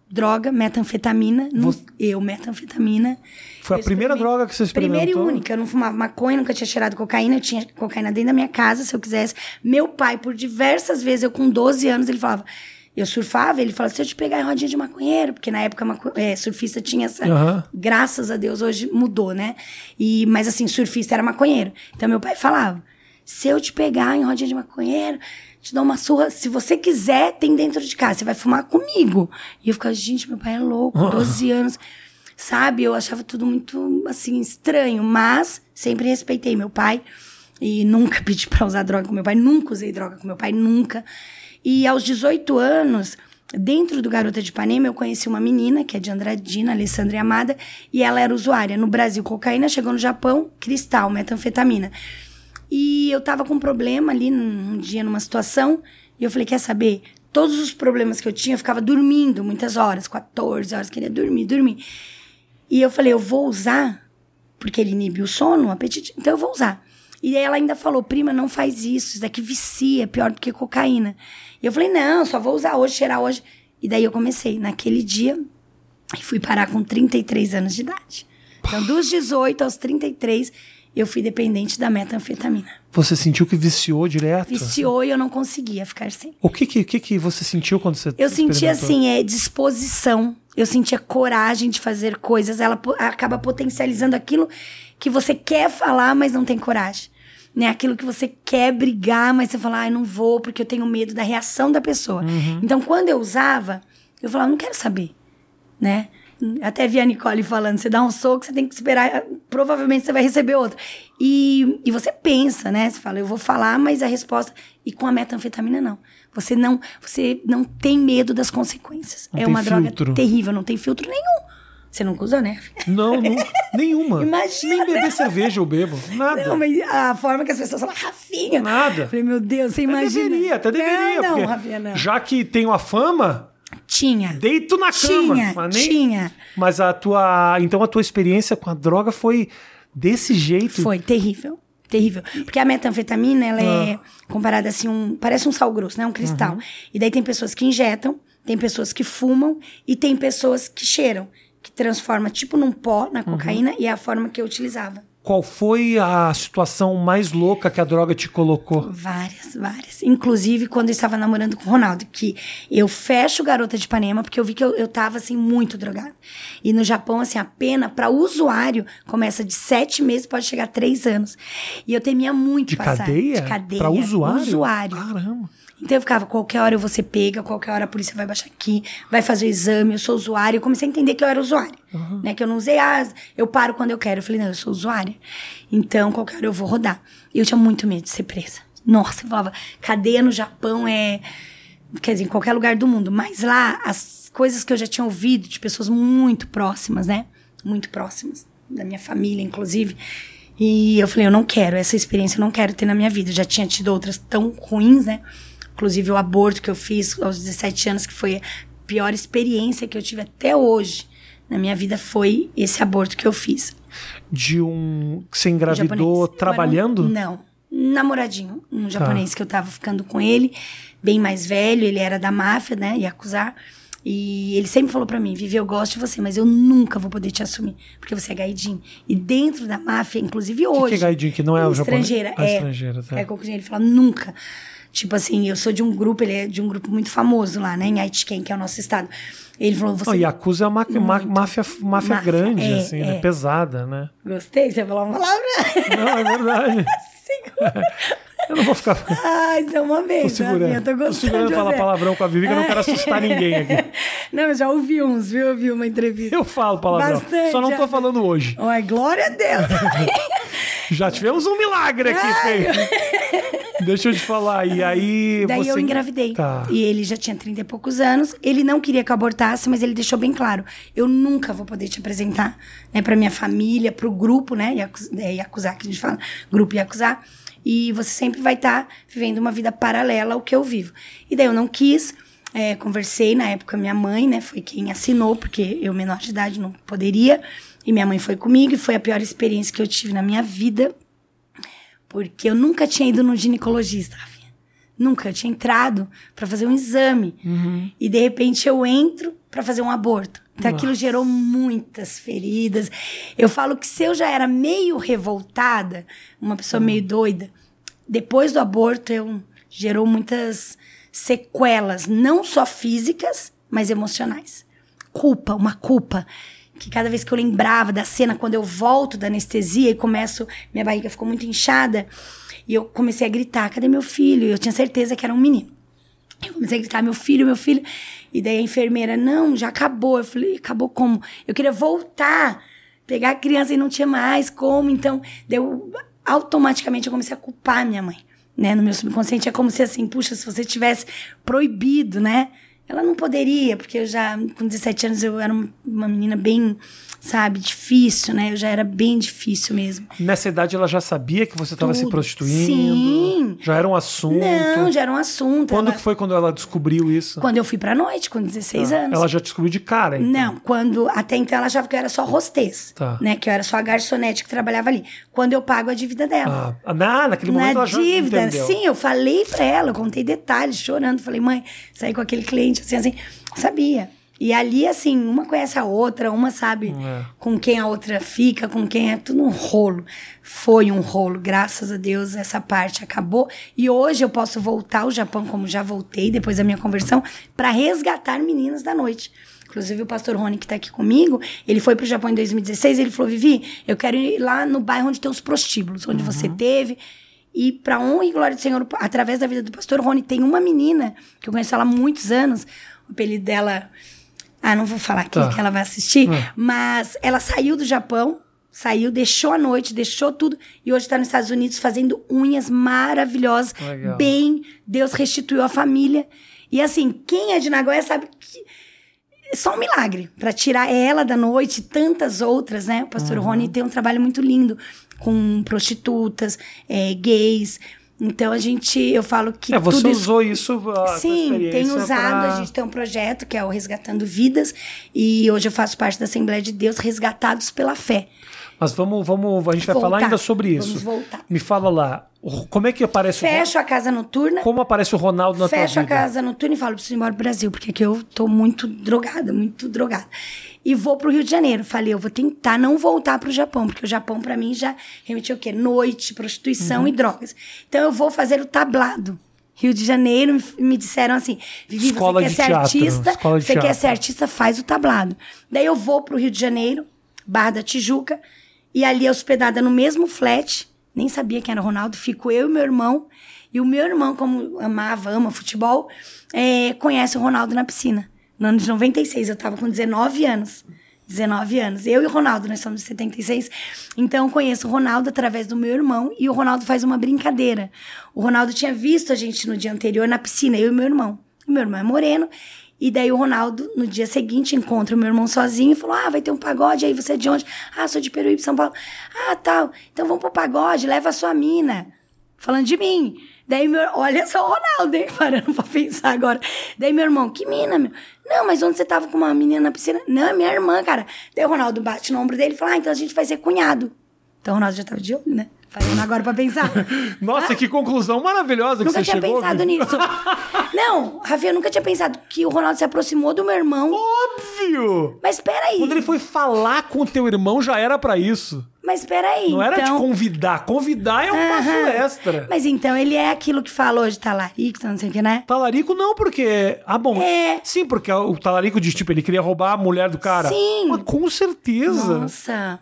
droga, metanfetamina. Você- Eu, metanfetamina. Foi a Eu primeira experimentei- droga que você experimentou? Primeira e única. Eu não fumava maconha, nunca tinha cheirado cocaína. Eu tinha cocaína dentro da minha casa, se eu quisesse. Meu pai, por diversas vezes, eu com 12 anos, ele falava... Eu surfava, ele falava, se eu te pegar em rodinha de maconheiro, porque na época maco- é, surfista tinha essa. Aham. Graças a Deus, hoje mudou, né? E, mas assim, surfista era maconheiro. Então meu pai falava: se eu te pegar em rodinha de maconheiro, te dou uma surra. Se você quiser, tem dentro de casa, você vai fumar comigo. E eu ficava, gente, meu pai é louco, 12 anos. Sabe? Eu achava tudo muito, assim, estranho, mas sempre respeitei meu pai. E nunca pedi pra usar droga com meu pai, nunca usei droga com meu pai, nunca. E aos 18 anos, dentro do Garota de Ipanema, eu conheci uma menina, que é de Andradina, Alessandra Amada, e ela era usuária. No Brasil, cocaína, chegou no Japão, cristal, metanfetamina. E eu tava com um problema ali num um dia, numa situação, e eu falei: quer saber? Todos os problemas que eu tinha, eu ficava dormindo muitas horas, 14 horas, queria dormir, dormir. E eu falei: eu vou usar, porque ele inibe o sono, o apetite, então eu vou usar. E aí ela ainda falou: prima, não faz isso, isso daqui vicia, é pior do que cocaína. E eu falei: não, só vou usar hoje, cheirar hoje. E daí eu comecei, naquele dia, e fui parar com 33 anos de idade. Então, dos 18 aos 33, eu fui dependente da metanfetamina. Você sentiu que viciou direto? Viciou e eu não conseguia ficar sem. O que que, que que você sentiu quando você Eu sentia experimentou? assim, é disposição. Eu sentia coragem de fazer coisas. Ela acaba potencializando aquilo que você quer falar, mas não tem coragem. Né? Aquilo que você quer brigar, mas você fala, ai, não vou, porque eu tenho medo da reação da pessoa. Então, quando eu usava, eu falava, não quero saber. Né? Até vi a Nicole falando, você dá um soco, você tem que esperar, provavelmente você vai receber outro. E, e você pensa, né? Você fala, eu vou falar, mas a resposta. E com a metanfetamina, não. Você não, você não tem medo das consequências. Não é uma filtro. droga terrível, não tem filtro nenhum. Você nunca usou, né? Não, não nenhuma. Imagina, Nem beber cerveja eu bebo. Nada. Não, mas a forma que as pessoas falam, Rafinha. Nada. Eu Falei, meu Deus, você Até imagina. deveria, até deveria. Não, não, Rafinha, não. Já que tenho a fama, Tinha. deito na cama. Tinha, mas nem- tinha. Mas a tua. Então a tua experiência com a droga foi desse jeito. Foi terrível. Terrível. Porque a metanfetamina, ela é Ah. comparada assim, um, parece um sal grosso, né? Um cristal. Uhum. E daí tem pessoas que injetam, tem pessoas que fumam e tem pessoas que cheiram. Que transforma tipo num pó Uhum. na cocaína e é a forma que eu utilizava. Qual foi a situação mais louca que a droga te colocou? Várias, várias. Inclusive, quando eu estava namorando com o Ronaldo, que eu fecho Garota de Ipanema, porque eu vi que eu, eu tava, assim, muito drogada. E no Japão, assim, a pena para usuário começa de sete meses, pode chegar a três anos. E eu temia muito De passar. cadeia? De cadeia. Pra usuário? Usuário. Caramba. Então eu ficava, qualquer hora eu vou ser pega, qualquer hora a polícia vai baixar aqui, vai fazer o exame, eu sou usuária. Eu comecei a entender que eu era usuária. Né? Que eu não usei, ah, eu paro quando eu quero. Eu falei, não, eu sou usuária. Então, qualquer hora eu vou rodar. E eu tinha muito medo de ser presa. Nossa, eu falava, cadeia no Japão é. Quer dizer, em qualquer lugar do mundo. Mas lá, as coisas que eu já tinha ouvido de pessoas muito próximas, né? Muito próximas. Da minha família, inclusive. E eu falei, eu não quero, essa experiência eu não quero ter na minha vida. Eu já tinha tido outras tão ruins, né? Inclusive o aborto que eu fiz aos 17 anos, que foi a pior experiência que eu tive até hoje na minha vida, foi esse aborto que eu fiz. De um. que Você engravidou Eu trabalhando? um- não. Namoradinho. Um japonês que eu tava ficando com ele, bem mais velho, ele era da máfia, né? Ia acusar. E ele sempre falou pra mim, Vivi, eu gosto de você, mas eu nunca vou poder te assumir, porque você é gaidinho. E dentro da máfia, inclusive O que, hoje. que é gaidinho? Que não é o japonês? Estrangeira, Ah, é. estrangeira, tá. É. Ele fala, nunca. Tipo assim, eu sou de um grupo, ele é de um grupo muito famoso lá, né? Em Aitken, que é o nosso estado. Ele falou, você... Não, Yakuza é uma máfia, máfia, grande, é, assim, é. né? Pesada, né? Gostei, você falou uma palavra. Não, é verdade. Eu não vou ficar. Tô Ai, isso é uma vez, segurando. Rafinha, eu tô Tô gostando segurando de falar palavrão com a Vivi, que eu não quero assustar ninguém aqui. Não, eu já ouvi uns, viu? Eu ouvi uma entrevista. Eu falo palavrão. Bastante, Só não tô falando hoje. Ai, glória a Deus. Já tivemos um milagre aqui, Fê. Deixa eu te falar. E aí. Daí você... eu engravidei. Tá. E ele já tinha 30 e poucos anos. Ele não queria que eu abortasse, mas ele deixou bem claro: eu nunca vou poder te apresentar, né, pra minha família, pro grupo, né? Yaku- é, Yakuzar, que a gente fala, grupo Yakuzar. E você sempre vai estar vivendo uma vida paralela ao que eu vivo. E daí eu não quis. é, conversei na época minha mãe, né? Foi quem assinou, porque eu menor de idade não poderia. E minha mãe foi comigo e foi a pior experiência que eu tive na minha vida. Porque eu nunca tinha ido no ginecologista, Rafinha. Nunca. Eu tinha entrado para fazer um exame. E de repente eu entro para fazer um aborto. Então aquilo gerou muitas feridas. Eu falo que se eu já era meio revoltada, uma pessoa meio doida, depois do aborto eu gerou muitas sequelas, não só físicas, mas emocionais. Culpa, uma culpa que cada vez que eu lembrava da cena, quando eu volto da anestesia e começo, minha barriga ficou muito inchada, e eu comecei a gritar: cadê meu filho? E eu tinha certeza que era um menino. Eu comecei a gritar: meu filho, meu filho. E daí a enfermeira: não, já acabou. Eu falei: acabou como? Eu queria voltar, pegar a criança e não tinha mais como. Então, deu, automaticamente eu comecei a culpar minha mãe. Né? No meu subconsciente é como se assim, puxa, se você tivesse proibido, né? Ela não poderia, porque eu já, com 17 anos, eu era um- uma menina bem, sabe, difícil, né? Eu já era bem difícil mesmo. Nessa idade ela já sabia que você estava se prostituindo? Sim. Já era um assunto? Não, já era um assunto. Quando ela- que foi quando ela descobriu isso? Quando eu fui pra noite, com 16 anos. Ela já descobriu de cara, então. Não, quando até então ela achava que eu era só hostess, Tá. né? Que eu era só a garçonete que trabalhava ali. Quando eu pago a dívida dela. Ah, na, naquele momento Na ela já dívida, entendeu. sim, eu falei pra ela, eu contei detalhes, chorando. Falei, mãe, saí com aquele cliente, assim, assim, sabia. E ali, assim, uma conhece a outra, uma sabe É. com quem a outra fica, com quem é tudo um rolo. Foi um rolo, graças a Deus essa parte acabou. E hoje eu posso voltar ao Japão, como já voltei depois da minha conversão, para resgatar meninas da noite. Inclusive o pastor Rony, que tá aqui comigo, ele foi pro Japão em 2016, ele falou, Vivi, eu quero ir lá no bairro onde tem os prostíbulos, onde você teve. E para honra e glória do Senhor, através da vida do pastor Rony, tem uma menina, que eu conheço ela há muitos anos, o apelido dela... Ah, não vou falar aqui Tá. que ela vai assistir, É. mas ela saiu do Japão, saiu, deixou a noite, deixou tudo, e hoje está nos Estados Unidos fazendo unhas maravilhosas, Legal. bem, Deus restituiu a família. E assim, quem é de Nagoya sabe que é só um milagre para tirar ela da noite e tantas outras, né? O pastor Uhum. Rony tem um trabalho muito lindo com prostitutas, é, gays. Então a gente, eu falo que É, você tudo isso usou isso, tua Sim, tem usado. pra- A gente tem um projeto que é o Resgatando Vidas. E hoje eu faço parte da Assembleia de Deus Resgatados pela Fé. Mas vamos, vamos, a gente vai Voltar. falar ainda sobre isso. Vamos voltar. Me fala lá, como é que aparece o Fecho a casa noturna. Como aparece o Ronaldo na Fecho tua a vida? casa noturna e falo, preciso ir embora pro Brasil, porque aqui eu tô muito drogada, muito drogada. E vou pro Rio de Janeiro. Falei, eu vou tentar não voltar pro Japão, porque o Japão pra mim já remetia o quê? Noite, prostituição Uhum. e drogas. Então eu vou fazer o tablado. Rio de Janeiro me, disseram assim: Vivi, Escola você quer ser teatro, artista? escola Você quer ser artista, faz o tablado. Daí eu vou pro Rio de Janeiro, Barra da Tijuca, e ali hospedada no mesmo flat, nem sabia quem era o Ronaldo, fico eu e meu irmão. E o meu irmão, como amava, ama futebol, é, conhece o Ronaldo na piscina. No ano de 96, eu tava com 19 anos. 19 anos. Eu e o Ronaldo, nós somos de 76. Então, conheço o Ronaldo através do meu irmão e o Ronaldo faz uma brincadeira. O Ronaldo tinha visto a gente no dia anterior na piscina, eu e meu irmão. O meu irmão é moreno. E daí o Ronaldo, no dia seguinte, encontra o meu irmão sozinho e falou: Ah, vai ter um pagode aí, você é de onde? Ah, sou de Peruíbe, São Paulo. Ah, tal. Então vamos pro pagode, leva a sua mina. Falando de mim. Daí meu, olha só o Ronaldo, hein? Parando pra pensar agora. Daí meu irmão, que mina, meu? Não, mas onde você tava com uma menina na piscina? Não, é minha irmã, cara. Daí o Ronaldo bate no ombro dele e fala: Ah, então a gente vai ser cunhado. Então o Ronaldo já tava de olho, né? Fazendo agora pra pensar. Nossa, que conclusão maravilhosa que Nunca você tinha chegou. pensado Vivi. nisso. Não, Rafi, eu nunca tinha pensado que o Ronaldo se aproximou do meu irmão. Óbvio! Mas peraí. Quando ele foi falar com o teu irmão, já era pra isso. Mas peraí. Não era então... te convidar. Convidar é um passo Aham. extra. Mas então ele é aquilo que fala hoje, talarico, não sei o que, né? Talarico não, porque. Ah, bom. É. Sim, porque o talarico de tipo, ele queria roubar a mulher do cara. Sim. Mas com certeza. Nossa.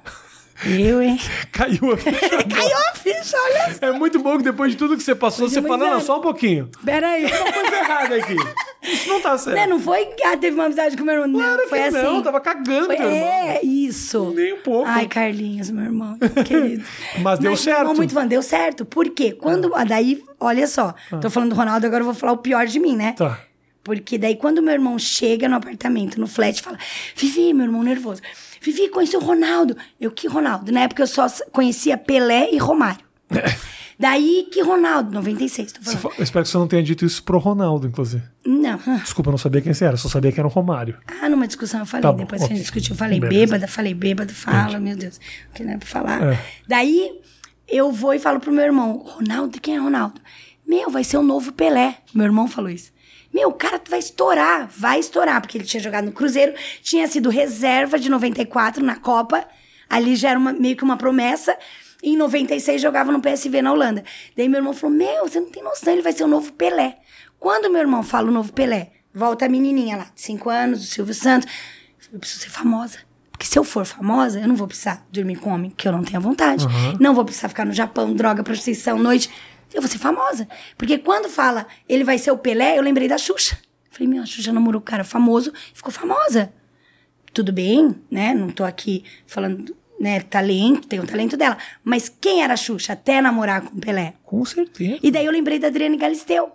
Eu, hein? Caiu a ficha. Caiu a ficha, olha só. É muito bom que depois de tudo que você passou, você fala, mas não, só um pouquinho. Peraí. Coisa errada aqui. Isso não tá certo. Né? Não foi que ah, teve uma amizade com meu irmão. Claro não, foi assim. não, tava cagando, Foi- irmão. É, isso. Nem um pouco. Ai, Carlinhos, meu irmão, querido. Mas deu meu certo. irmão muito fã, deu certo. Por quê? Quando. ah, Daí, olha só, tô falando do Ronaldo, agora eu vou falar o pior de mim, né? Tá. Porque daí, quando meu irmão chega no apartamento, no flat, fala: Vivi, meu irmão nervoso. Vivi, conheci o Ronaldo. Eu, que Ronaldo? Na época eu só conhecia Pelé e Romário. Daí, que Ronaldo? 96, tô falando. fa- Eu espero que você não tenha dito isso pro Ronaldo, inclusive. Não. Desculpa, eu não sabia quem você era, só sabia que era o Romário. Ah, numa discussão eu falei, Tá bom, depois que a gente discutiu, eu falei Beleza. bêbada, falei bêbada, fala, meu Deus, o que não é pra falar. É. Daí eu vou e falo pro meu irmão, Ronaldo, quem é Ronaldo? Meu, vai ser o novo Pelé. Meu irmão falou isso. Meu, o cara vai estourar, vai estourar, porque ele tinha jogado no Cruzeiro, tinha sido reserva de 94 na Copa, ali já era uma- meio que uma promessa. Em 96 jogava no PSV na Holanda. Daí meu irmão falou: Meu, você não tem noção, ele vai ser o novo Pelé. Quando meu irmão fala o novo Pelé, volta a menininha lá, de 5 anos, o Silvio Santos. Eu preciso ser famosa. Porque se eu for famosa, eu não vou precisar dormir com homem, que eu não tenho vontade. Não vou precisar ficar no Japão, droga, prostituição, noite. Eu vou ser famosa. Porque quando fala ele vai ser o Pelé, eu lembrei da Xuxa. Falei, meu, a Xuxa namorou um cara famoso e ficou famosa tudo bem, né? Não tô aqui falando, né, talento, tem o talento dela. Mas quem era a Xuxa até namorar com o Pelé? Com certeza. E daí eu lembrei da Adriane Galisteu.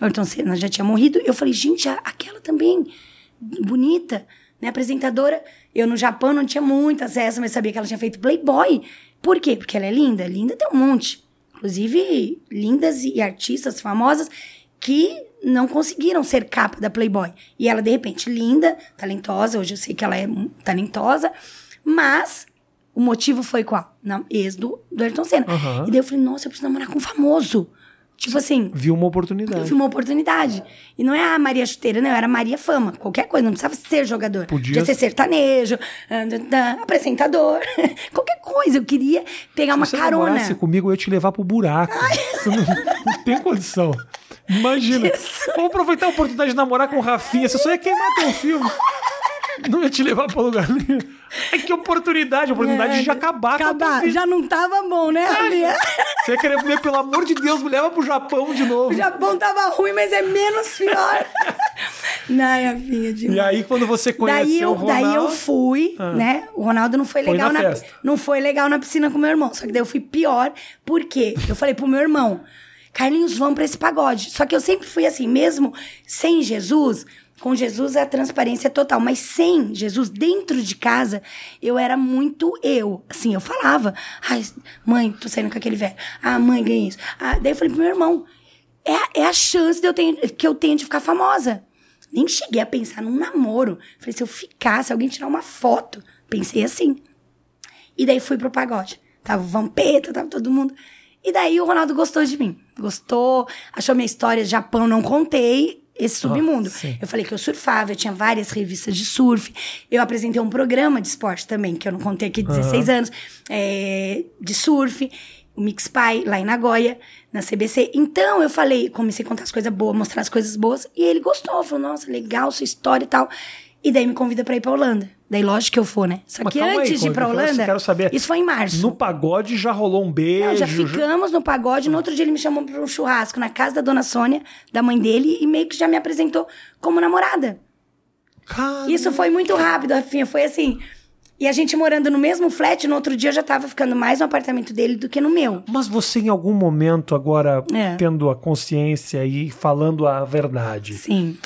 Ayrton Senna já tinha morrido. Eu falei, gente, aquela também, bonita, né? Apresentadora. Eu no Japão não tinha muito acesso, mas sabia que ela tinha feito Playboy. Por quê? Porque ela é linda. Linda tem um monte. Inclusive, lindas e artistas famosas que não conseguiram ser capa da Playboy. E ela, de repente, linda, talentosa. Hoje eu sei que ela é talentosa. Mas o motivo foi qual? Não, ex do, do Ayrton Senna. Aham. E daí eu falei, nossa, eu preciso namorar com um famoso. Tipo assim, Viu uma oportunidade. vi uma oportunidade. E não é a Maria Chuteira, não, era a Maria Fama. Qualquer coisa, não precisava ser jogador. Podia- Podia ser sertanejo, ah, da- da- apresentador, qualquer coisa. Eu queria pegar uma Se você carona. namorasse comigo, eu ia te levar pro buraco. Não, não tem condição. Imagina. Vamos aproveitar a oportunidade de namorar com o Rafinha. Você só ia queimar teu filme. Não ia te levar pra lugar nenhum. Ai, que oportunidade. A oportunidade de acabar, com a É, Acabar. Já não tava bom, né, Rafinha? Você ia querer ver, pelo amor de Deus, me leva pro Japão de novo. O Japão tava ruim, mas é menos pior. não, Rafinha, demais. E aí, quando você conheceu daí eu, o Ronaldo... daí eu fui, Ah. né? O Ronaldo não foi Foi legal na na, festa. não foi legal na piscina com meu irmão. Só que daí eu fui pior, porque eu falei pro meu irmão, Carlinhos, vamos pra esse pagode. Só que eu sempre fui assim, mesmo sem Jesus, com Jesus a transparência é total, mas sem Jesus dentro de casa, eu era muito eu. Assim, eu falava, ai, mãe, tô saindo com aquele velho. Ah, mãe, ganhei isso. Ah, daí eu falei pro meu irmão, é, é a chance de eu ter, que eu tenho de ficar famosa. Nem cheguei a pensar num namoro. Falei, se eu ficasse, alguém tirar uma foto. Pensei assim. E daí fui pro pagode. Tava o Vampeta, tava todo mundo. E daí o Ronaldo gostou de mim. Gostou, achou minha história Japão, não contei esse submundo. sim. eu falei que eu surfava, eu tinha várias revistas de surf. Eu apresentei um programa de esporte também, que eu não contei aqui, 16 anos, é, de surf, o Mix Pai, lá em Nagoya, na CBC. Então eu falei, comecei a contar as coisas boas, mostrar as coisas boas, e ele gostou, falou, nossa, legal sua história e tal. E daí me convida pra ir pra Holanda. Daí, lógico que eu for, né? Só Mas que calma aí, antes de ir pra Holanda, quero saber, isso foi em março. No pagode já rolou um beijo. Não, já ficamos no pagode. No outro dia ele me chamou para um churrasco na casa da dona Sônia, da mãe dele, e meio que já me apresentou como namorada. Cara, Isso foi muito rápido, Rafinha. Foi assim. E a gente morando no mesmo flat, no outro dia eu já tava ficando mais no apartamento dele do que no meu. Mas você, em algum momento, agora, É. tendo a consciência e falando a verdade, Sim.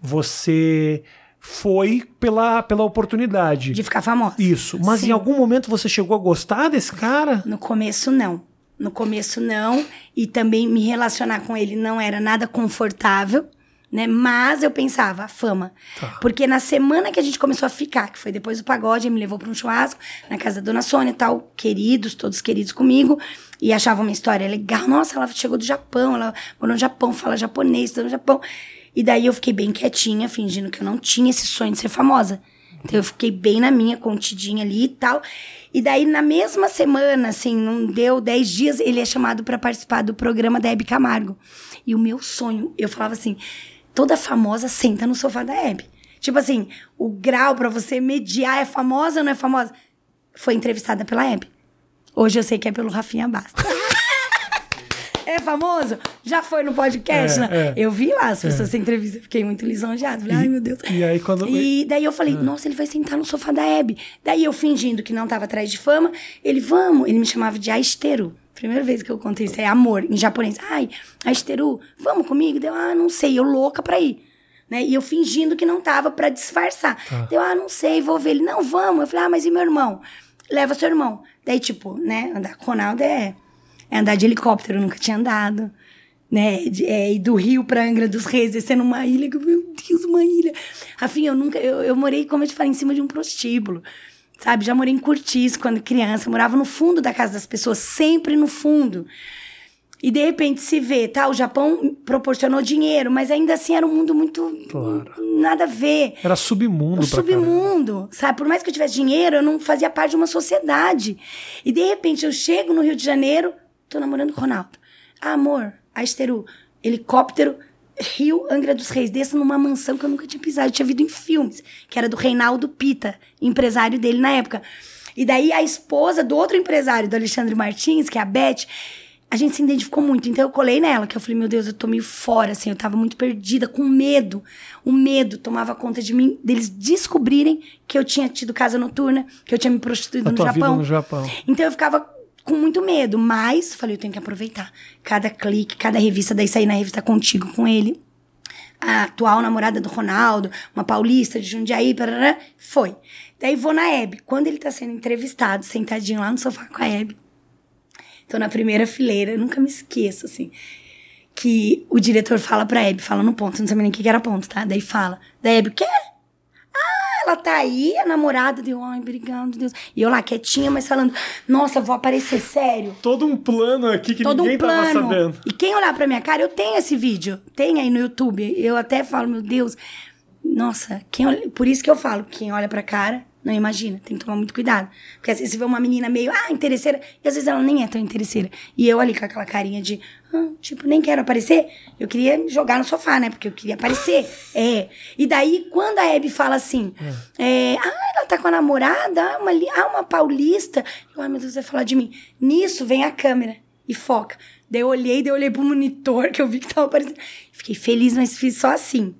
você foi pela, pela oportunidade. De ficar famosa. Isso. Mas Sim. em algum momento você chegou a gostar desse cara? No começo, não. No começo, não. E também me relacionar com ele não era nada confortável, né? Mas eu pensava, a fama. Tá. Porque na semana que a gente começou a ficar, que foi depois do pagode, ele me levou para um churrasco na casa da dona Sônia e tal, queridos, todos queridos comigo, e achavam uma história legal. Nossa, ela chegou do Japão, ela morou no Japão, fala japonês, está no Japão. E daí eu fiquei bem quietinha, fingindo que eu não tinha esse sonho de ser famosa. Então eu fiquei bem na minha, contidinha ali e tal. E daí, na mesma semana, assim, não deu 10 dias, ele é chamado para participar do programa da Hebe Camargo. E o meu sonho, eu falava assim: toda famosa senta no sofá da Hebe. Tipo assim, o grau para você mediar é famosa ou não é famosa? Foi entrevistada pela Hebe. Hoje eu sei que é pelo Rafinha Basta. É famoso? Já foi no podcast, É, né? é. Eu vi lá as pessoas sem entrevista, fiquei muito lisonjeada. Falei, ai meu Deus. e aí quando- E daí eu falei, nossa, ele vai sentar no sofá da Hebe. Daí eu fingindo que não tava atrás de fama, ele, vamos, ele me chamava de Aisteru. Primeira vez que eu contei isso, é amor, em japonês. Ai, Aisteru, vamos comigo? Deu, ah, não sei, eu louca pra ir. Né? E eu fingindo que não tava pra disfarçar. Deu, ah, não sei, vou ver. Ele, não, vamos. Eu falei, ah, mas e meu irmão? Leva seu irmão. Daí, tipo, né, andar com o Ronaldo é, é andar de helicóptero, eu nunca tinha andado. Né, de, é, ir do Rio pra Angra dos Reis, descendo uma ilha, que meu Deus, uma ilha. Rafinha, eu nunca, eu, eu morei, como eu te falei, em cima de um prostíbulo. Sabe, já morei em Curtis quando criança, morava no fundo da casa das pessoas, sempre no fundo. E de repente se vê, tá? O Japão proporcionou dinheiro, mas ainda assim era um mundo muito. Claro. Nada a ver. Era submundo caramba. submundo, sabe? Por mais que eu tivesse dinheiro, eu não fazia parte de uma sociedade. E de repente eu chego no Rio de Janeiro, tô namorando com o Ronaldo. Ah, amor, Aisteru, helicóptero, Rio, Angra dos Reis, desço numa mansão que eu nunca tinha pisado. Eu tinha visto em filmes, que era do Reinaldo Pita, empresário dele na época. E daí a esposa do outro empresário, do Alexandre Martins, que é a Beth, a gente se identificou muito. Então eu colei nela, que eu falei, meu Deus, eu tô meio fora, assim, eu tava muito perdida, com medo. O medo tomava conta de mim, deles descobrirem que eu tinha tido casa noturna, que eu tinha me prostituído no Japão. no Japão. Então eu ficava com muito medo, mas falei, eu tenho que aproveitar. Cada clique, cada revista, daí saí na revista contigo com ele. A atual namorada do Ronaldo, uma paulista de Jundiaí, parará, foi. Daí vou na Hebe. Quando ele tá sendo entrevistado, sentadinho lá no sofá com a Hebe, tô na primeira fileira, nunca me esqueço, assim. Que o diretor fala pra Hebe, fala no ponto, não sabia nem o que que era ponto, tá? Daí fala. Da Hebe, o quê? Ela tá aí, a namorada deu, ai, obrigado, Deus. E eu lá quietinha, mas falando, nossa, vou aparecer sério. Todo um plano aqui que Todo ninguém um plano. tava sabendo. E quem olhar pra minha cara, eu tenho esse vídeo. Tem aí no YouTube. Eu até falo, meu Deus. Nossa, quem olha- por isso que eu falo, quem olha pra cara, não imagina. Tem que tomar muito cuidado. Porque às vezes você vê uma menina meio, ah, interesseira. E às vezes ela nem é tão interesseira. E eu ali com aquela carinha de, ah, tipo, nem quero aparecer. Eu queria jogar no sofá, né? Porque eu queria aparecer. é. E daí, quando a Hebe fala assim, é, ah, ela tá com a namorada, ah, uma, ah, uma paulista. Eu, ai, meu Deus, vai falar de mim. Nisso vem a câmera e foca. Daí eu olhei, daí eu olhei pro monitor, que eu vi que tava aparecendo. Fiquei feliz, mas fiz só assim.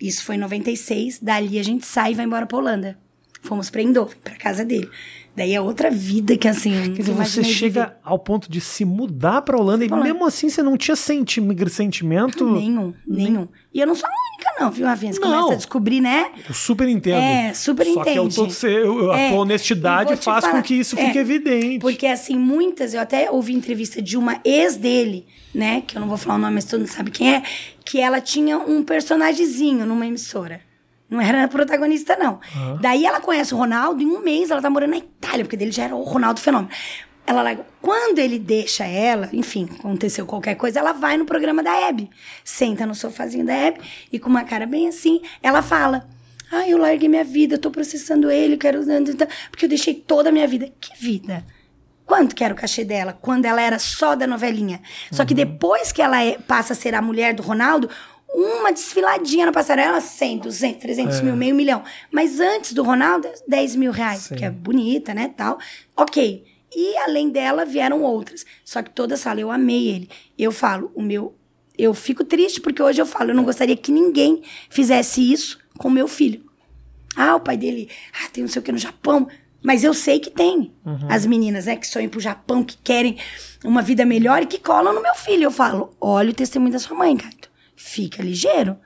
Isso foi em 96. Dali a gente sai e vai embora pra Holanda. Fomos pra Eindhoven, pra casa dele. Daí é outra vida que assim. Quer dizer, você chega viver. ao ponto de se mudar pra Holanda e mesmo assim você não tinha senti sentimento. Nenhum, nenhum. E eu não sou a única, não, viu, Rafinha? Você Não. começa a descobrir, né? Eu super entendo. É, super Só que eu tô, eu- a É, tua e honestidade faz com falar, que isso é, fique evidente. Porque, assim, muitas, eu até ouvi entrevista de uma ex dele, né? Que eu não vou falar o nome, mas todo mundo sabe quem é. Que ela tinha um personagemzinho numa emissora. Não era protagonista, não. Daí ela conhece o Ronaldo, em um mês ela tá morando na Itália, porque dele já era o Ronaldo Fenômeno. Ela larga- Quando ele deixa ela, enfim, aconteceu qualquer coisa, ela vai no programa da Hebe. Senta no sofazinho da Hebe e com uma cara bem assim, ela fala. Ah, eu larguei minha vida, eu tô processando ele, quero. Porque eu deixei toda a minha vida. Que vida? Quanto que era o cachê dela? Quando ela era só da novelinha. Só que depois que ela é- passa a ser a mulher do Ronaldo, uma desfiladinha na passarela, 100, 200, 300 mil, meio milhão. Mas antes do Ronaldo, 10 mil reais, Sim. que é bonita, né, tal. Ok. E além dela, vieram outras. Só que todas falam, eu amei ele. Eu falo, o meu... Eu fico triste porque hoje eu falo, eu não gostaria que ninguém fizesse isso com meu filho. Ah, o pai dele, ah, tem não sei o que no Japão. Mas eu sei que tem. As meninas, né, que sonham pro Japão, que querem uma vida melhor e que colam no meu filho. Eu falo, olha o testemunho da sua mãe, Caio. Fica ligeiro.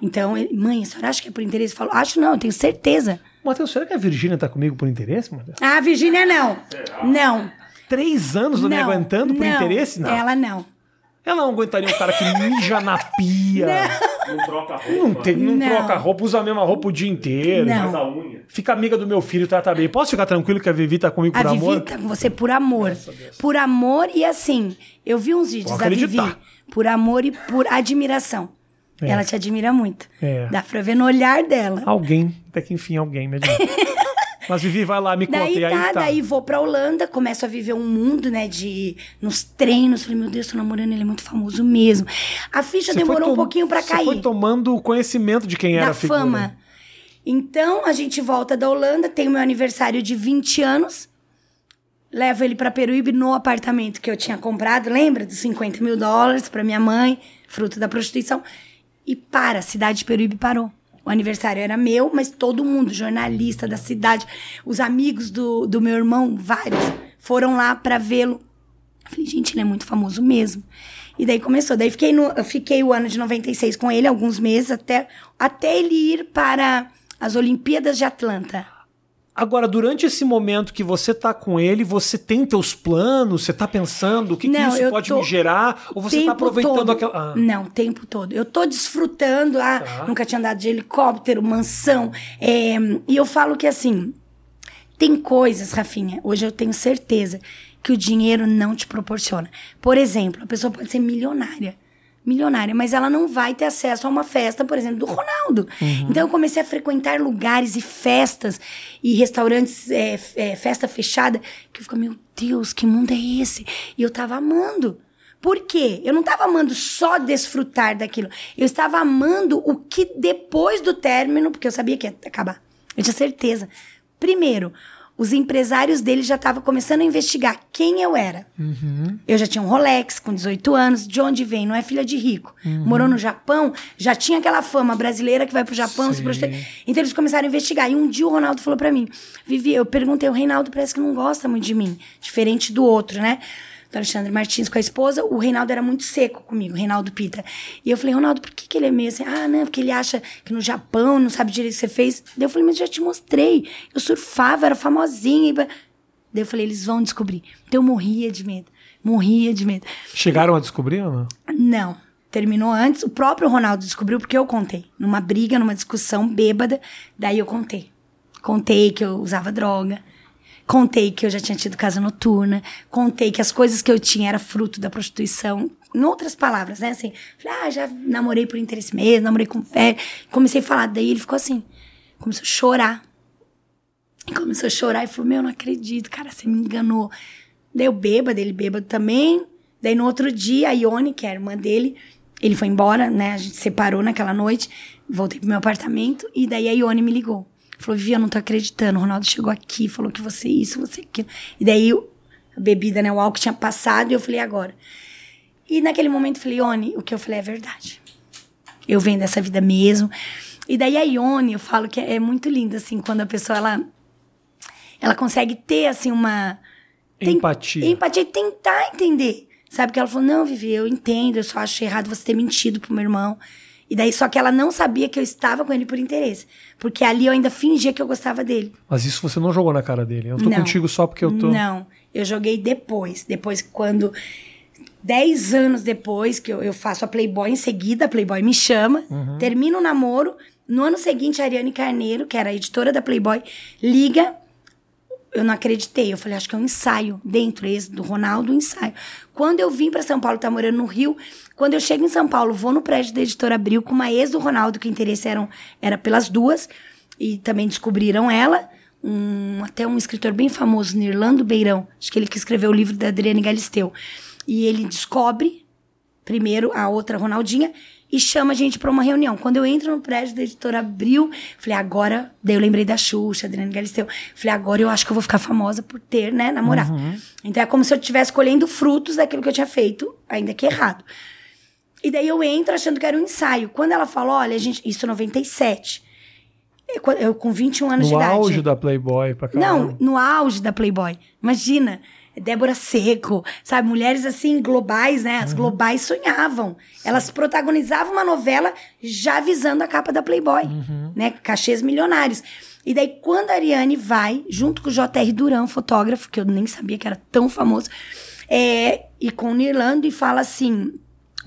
Então, ele, mãe, a senhora acha que é por interesse? Eu falo, acho não, eu tenho certeza. Matheus, será que a Virgínia tá comigo por interesse, Matheus? Ah, Virgínia, não. Não. Três anos não me aguentando por não. interesse? Não. Ela não. Ela não aguentaria um cara que mija na pia. Não troca roupa. Não, tem, não, Não. troca roupa, usa a mesma roupa o dia inteiro. Não. Faz a unha. Fica amiga do meu filho, trata bem. Posso ficar tranquilo que a Vivi tá comigo A por Vivi amor? tá com você por amor. Por amor e assim, eu vi uns vídeos Pode da Vivi acreditar. Por amor e por admiração. É. Ela te admira muito. É. Dá pra ver no olhar dela. Alguém, até que enfim, alguém me admira. Mas Vivi, vai lá, me conta. Daí e aí tá, tá. daí vou pra Holanda, começo a viver um mundo, né, de... Nos treinos, falei, meu Deus, tô namorando, ele é muito famoso mesmo. A ficha Você demorou um pouquinho pra Você cair. foi tomando conhecimento de quem era da a figura. fama. Então, a gente volta da Holanda, tem o meu aniversário de 20 anos. Levo ele pra Peruíbe no apartamento que eu tinha comprado, lembra? Dos 50 mil dólares pra minha mãe, fruto da prostituição. E para, a cidade de Peruíbe parou. O aniversário era meu, mas todo mundo, jornalista da cidade, os amigos do, do meu irmão, vários, foram lá pra vê-lo. Falei, gente, ele é muito famoso mesmo. E daí começou. Daí fiquei no, fiquei o ano de 96 com ele, alguns meses, até, até ele ir para as Olimpíadas de Atlanta. Agora, durante esse momento que você tá com ele, você tem teus planos? Você tá pensando o que, que Não, isso eu pode tô- me gerar? Ou você tá tempo aproveitando todo. aquela. Ah, Não, o tempo todo. Eu tô desfrutando. Ah, Tá. nunca tinha andado de helicóptero, mansão. É, e eu falo que assim, tem coisas, Rafinha, hoje eu tenho certeza que o dinheiro não te proporciona. Por exemplo, a pessoa pode ser milionária. Milionária, mas ela não vai ter acesso a uma festa, por exemplo, do Ronaldo. Então eu comecei a frequentar lugares e festas e restaurantes, é, é, festa fechada, que eu fico, meu Deus, que mundo é esse? E eu tava amando. Por quê? Eu não estava amando só desfrutar daquilo. Eu estava amando o que depois do término, porque eu sabia que ia acabar. Eu tinha certeza. Primeiro, os empresários dele já estavam começando a investigar quem eu era. Eu já tinha um Rolex com 18 anos. De onde vem? Não é filha de rico. Morou no Japão, já tinha aquela fama brasileira que vai pro Japão se Sim. prostituir. Então eles começaram a investigar. E um dia o Ronaldo falou pra mim: Vivi, eu perguntei, o Reinaldo parece que não gosta muito de mim. Diferente do outro, né? Do Alexandre Martins com a esposa, o Reinaldo era muito seco comigo, o Reinaldo Pita. E eu falei, Ronaldo, por que, que ele é meio assim? Ah, não, porque ele acha que no Japão não sabe direito o que você fez. Daí eu falei, mas já te mostrei. Eu surfava, era famosinha. E... Daí eu falei, eles vão descobrir. Então eu morria de medo. Morria de medo. Chegaram a descobrir ou não? Não. Terminou antes. O próprio Ronaldo descobriu porque eu contei. Numa briga, numa discussão bêbada. Daí eu contei. Contei que eu usava droga. Contei que eu já tinha tido casa noturna. Contei que as coisas que eu tinha era fruto da prostituição. Em outras palavras, né? Assim, falei, ah, já namorei por interesse mesmo, namorei com fé. Comecei a falar. Daí ele ficou assim. Começou a chorar. E começou a chorar e falou: Meu, não acredito, cara, você me enganou. Daí eu bêbado, ele bêbado também. Daí no outro dia, a Ione, que é a irmã dele, ele foi embora, né? A gente separou naquela noite. Voltei pro meu apartamento. E daí a Ione me ligou. Falou: Vivi, eu não tô acreditando. O Ronaldo chegou aqui, falou que você isso, você aquilo. E daí a bebida, né? O álcool tinha passado. E eu falei: Agora. E naquele momento eu falei: Ione, o que eu falei é verdade eu venho dessa vida mesmo. E daí a Ione, eu falo que é muito lindo, assim, quando a pessoa, ela, ela consegue ter, assim, uma... tem- Empatia. Empatia e tentar entender. Sabe? Que ela falou, não, Vivi, eu entendo, eu só acho errado você ter mentido pro meu irmão. E daí, só que ela não sabia que eu estava com ele por interesse. Porque ali eu ainda fingia que eu gostava dele. Mas isso você não jogou na cara dele. Eu tô Não. contigo só porque eu tô. Não, eu joguei depois. Depois, quando. Dez anos depois que eu, eu faço a Playboy, em seguida a Playboy me chama, termino o namoro. No ano seguinte, a Ariane Carneiro, que era a editora da Playboy, liga. Eu não acreditei. Eu falei, acho que é um ensaio dentro esse do Ronaldo, um ensaio. Quando eu vim para São Paulo, tá morando no Rio. Quando eu chego em São Paulo, vou no prédio da editora Abril com uma ex do Ronaldo, que o interesse eram, era pelas duas. E também descobriram ela. Um, até um escritor bem famoso, Nirlando Beirão. Acho que ele que escreveu o livro da Adriane Galisteu. E ele descobre primeiro a outra Ronaldinha e chama a gente pra uma reunião. Quando eu entro no prédio da editora Abril, falei, agora, daí eu lembrei da Xuxa, Adriane Galisteu. Falei, agora eu acho que eu vou ficar famosa por ter, né, namorado. Então é como se eu estivesse colhendo frutos daquilo que eu tinha feito, ainda que errado. E daí eu entro achando que era um ensaio. Quando ela falou, olha, gente, isso é 97. Eu, quando- eu com 21 anos de No idade. auge da Playboy pra caramba. Não, no auge da Playboy. Imagina, Débora Seco, sabe? Mulheres assim, globais, né? As globais sonhavam. Elas protagonizavam uma novela já visando a capa da Playboy, né? Cachês milionários. E daí, quando a Ariane vai, junto com o J.R. Durão, fotógrafo, que eu nem sabia que era tão famoso, é, e com o Nirlando, e fala assim: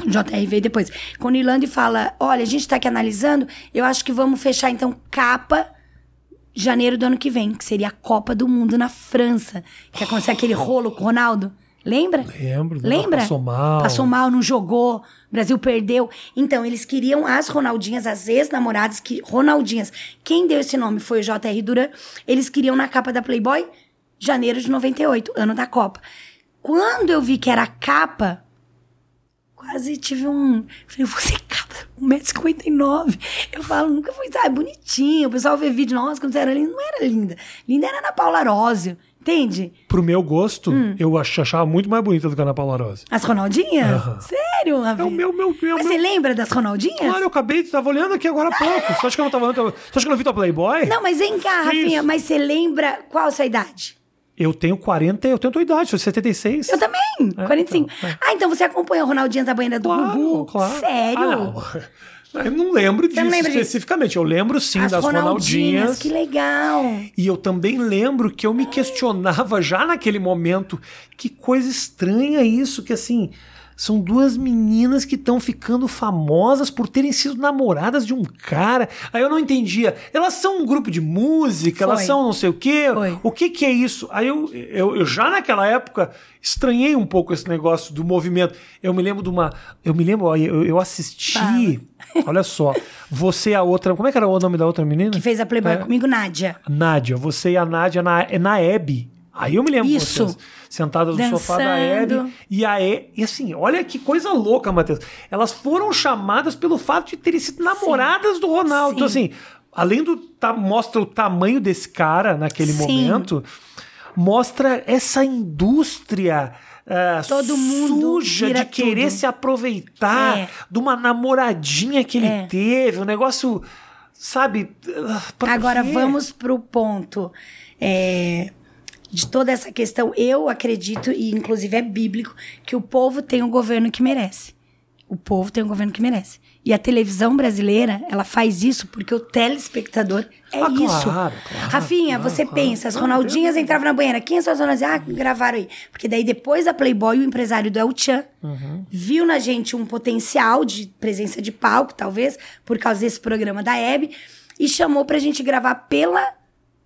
o JR veio depois. Com o Nirlando e fala: olha, a gente tá aqui analisando, eu acho que vamos fechar então capa janeiro do ano que vem, que seria a Copa do Mundo na França. Que aconteceu aquele rolo com o Ronaldo. Lembra? Lembro. Lembra? Passou mal. Passou mal, não jogou. O Brasil perdeu. Então, eles queriam as Ronaldinhas, as ex-namoradas, que Ronaldinhas. Quem deu esse nome foi o J.R. Duran. Eles queriam na capa da Playboy, janeiro de 98, ano da Copa. Quando eu vi que era a capa, quase tive um. Falei, você capa. 1,59m. Eu falo, nunca fui, sabe, bonitinho. O pessoal vê vídeo, nossa, quando você era linda. Não era linda. Linda era Ana Paula Arósio. Entende? Pro meu gosto, Hum. eu ach- achava muito mais bonita do que a Ana Paula Rose. As Ronaldinhas? Aham. Sério, Ravi? É o meu, meu, meu. Mas meu... você lembra das Ronaldinhas? Claro, eu acabei, tava olhando aqui agora há pouco. Você acha que eu não tava olhando? Você acha que eu não vi tua Playboy? Não, mas vem cá, Rafinha, mas você lembra qual a sua idade? Eu tenho 40, eu tenho a tua idade, sou 76. Eu também, 45. então, é. Ah, então você acompanha o Ronaldinhas da banheira do Claro, Gugu? claro. Sério? Ah, não. Eu não lembro disso não lembra disso? especificamente. Eu lembro sim As das Ronaldinhas. Que legal. E eu também lembro que eu me questionava já naquele momento que coisa estranha isso, que assim, são duas meninas que estão ficando famosas por terem sido namoradas de um cara. Aí eu não entendia. Elas são um grupo de música, elas Foi. são não sei o quê. Foi. O que que é isso? Aí eu, eu, eu já naquela época estranhei um pouco esse negócio do movimento. Eu me lembro de uma. Eu me lembro, eu, eu assisti. Olha só. Você e a outra. Como é que era o nome da outra menina? Que fez a Playboy É. comigo, Nádia. Nádia, você e a Nádia na, é na Hebe. Aí eu me lembro Isso. vocês sentadas no sofá da. Hebe. E a e, e assim, olha que coisa louca, Matheus. Elas foram chamadas pelo fato de terem sido namoradas do Ronaldo. Sim. Então, assim, além do. Tá, mostra o tamanho desse cara naquele Sim. momento, mostra essa indústria. ah, Todo mundo suja de querer tudo. se aproveitar É. de uma namoradinha que ele É. teve, um negócio, sabe? ah, Agora quê? vamos pro ponto é, de toda essa questão. Eu acredito, e inclusive é bíblico, que o povo tem o governo que merece. O povo tem o governo que merece. E a televisão brasileira, ela faz isso porque o telespectador é Ah, claro, isso. claro, Rafinha, claro, você pensa, as Ronaldinhas entravam na banheira. Quem são as Ronaldinhas? Ah, gravaram aí. Porque daí depois da Playboy, o empresário do El Chan Uhum. viu na gente um potencial de presença de palco, talvez, por causa desse programa da Hebe, e chamou pra gente gravar pela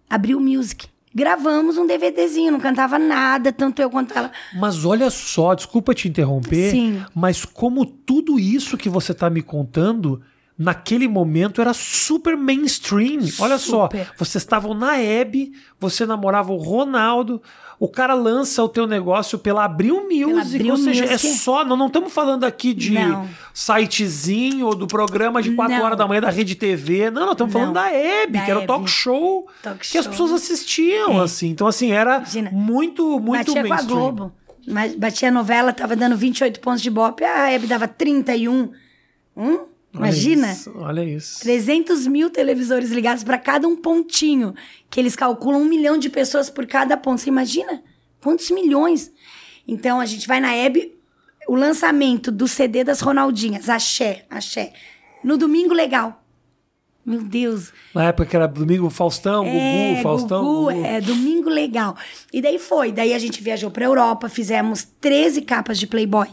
Abril Music. Gravamos um DVDzinho, não cantava nada, tanto eu quanto ela. Mas olha só, desculpa te interromper, Sim. mas como tudo isso que você tá me contando, naquele momento era super mainstream. Olha só, Super. vocês estavam na Hebe, você namorava o Ronaldo, o cara lança o teu negócio pela Abril Music, Abril ou seja, é Music. só, não estamos falando aqui de Não. sitezinho ou do programa de 4 Não. horas da manhã da Rede TV, não, nós estamos falando Não. da Hebe, Da que era o talk show Talk que as show. pessoas assistiam, É. assim. Então, assim, era Imagina. muito, muito Batia com a mainstream. Globo. Mas Batia a novela, tava dando 28 pontos de bope, a Hebe dava 31. Hum? Olha Imagina? isso, olha isso. 300 mil televisores ligados para cada um pontinho, que eles calculam um milhão de pessoas por cada ponto. Você imagina? Quantos milhões? Então a gente vai na Hebe, o lançamento do CD das Ronaldinhas, Axé, Axé, no Domingo Legal. Meu Deus. Na época que era domingo, Faustão, É, Gugu, Faustão. Gugu, Gugu. é, domingo legal. E daí foi. Daí a gente viajou pra Europa, fizemos 13 capas de Playboy.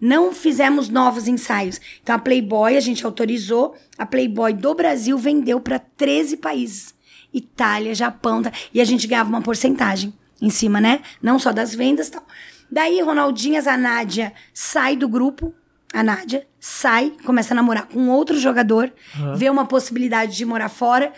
Não fizemos novos ensaios. Então a Playboy a gente autorizou, a Playboy do Brasil vendeu pra 13 países. Itália, Japão, tá? e a gente ganhava uma porcentagem em cima, né? Não só das vendas, e tal. Daí Ronaldinhas, a Nádia sai do grupo, a Nádia sai, começa a namorar com outro jogador, vê uma possibilidade de morar fora,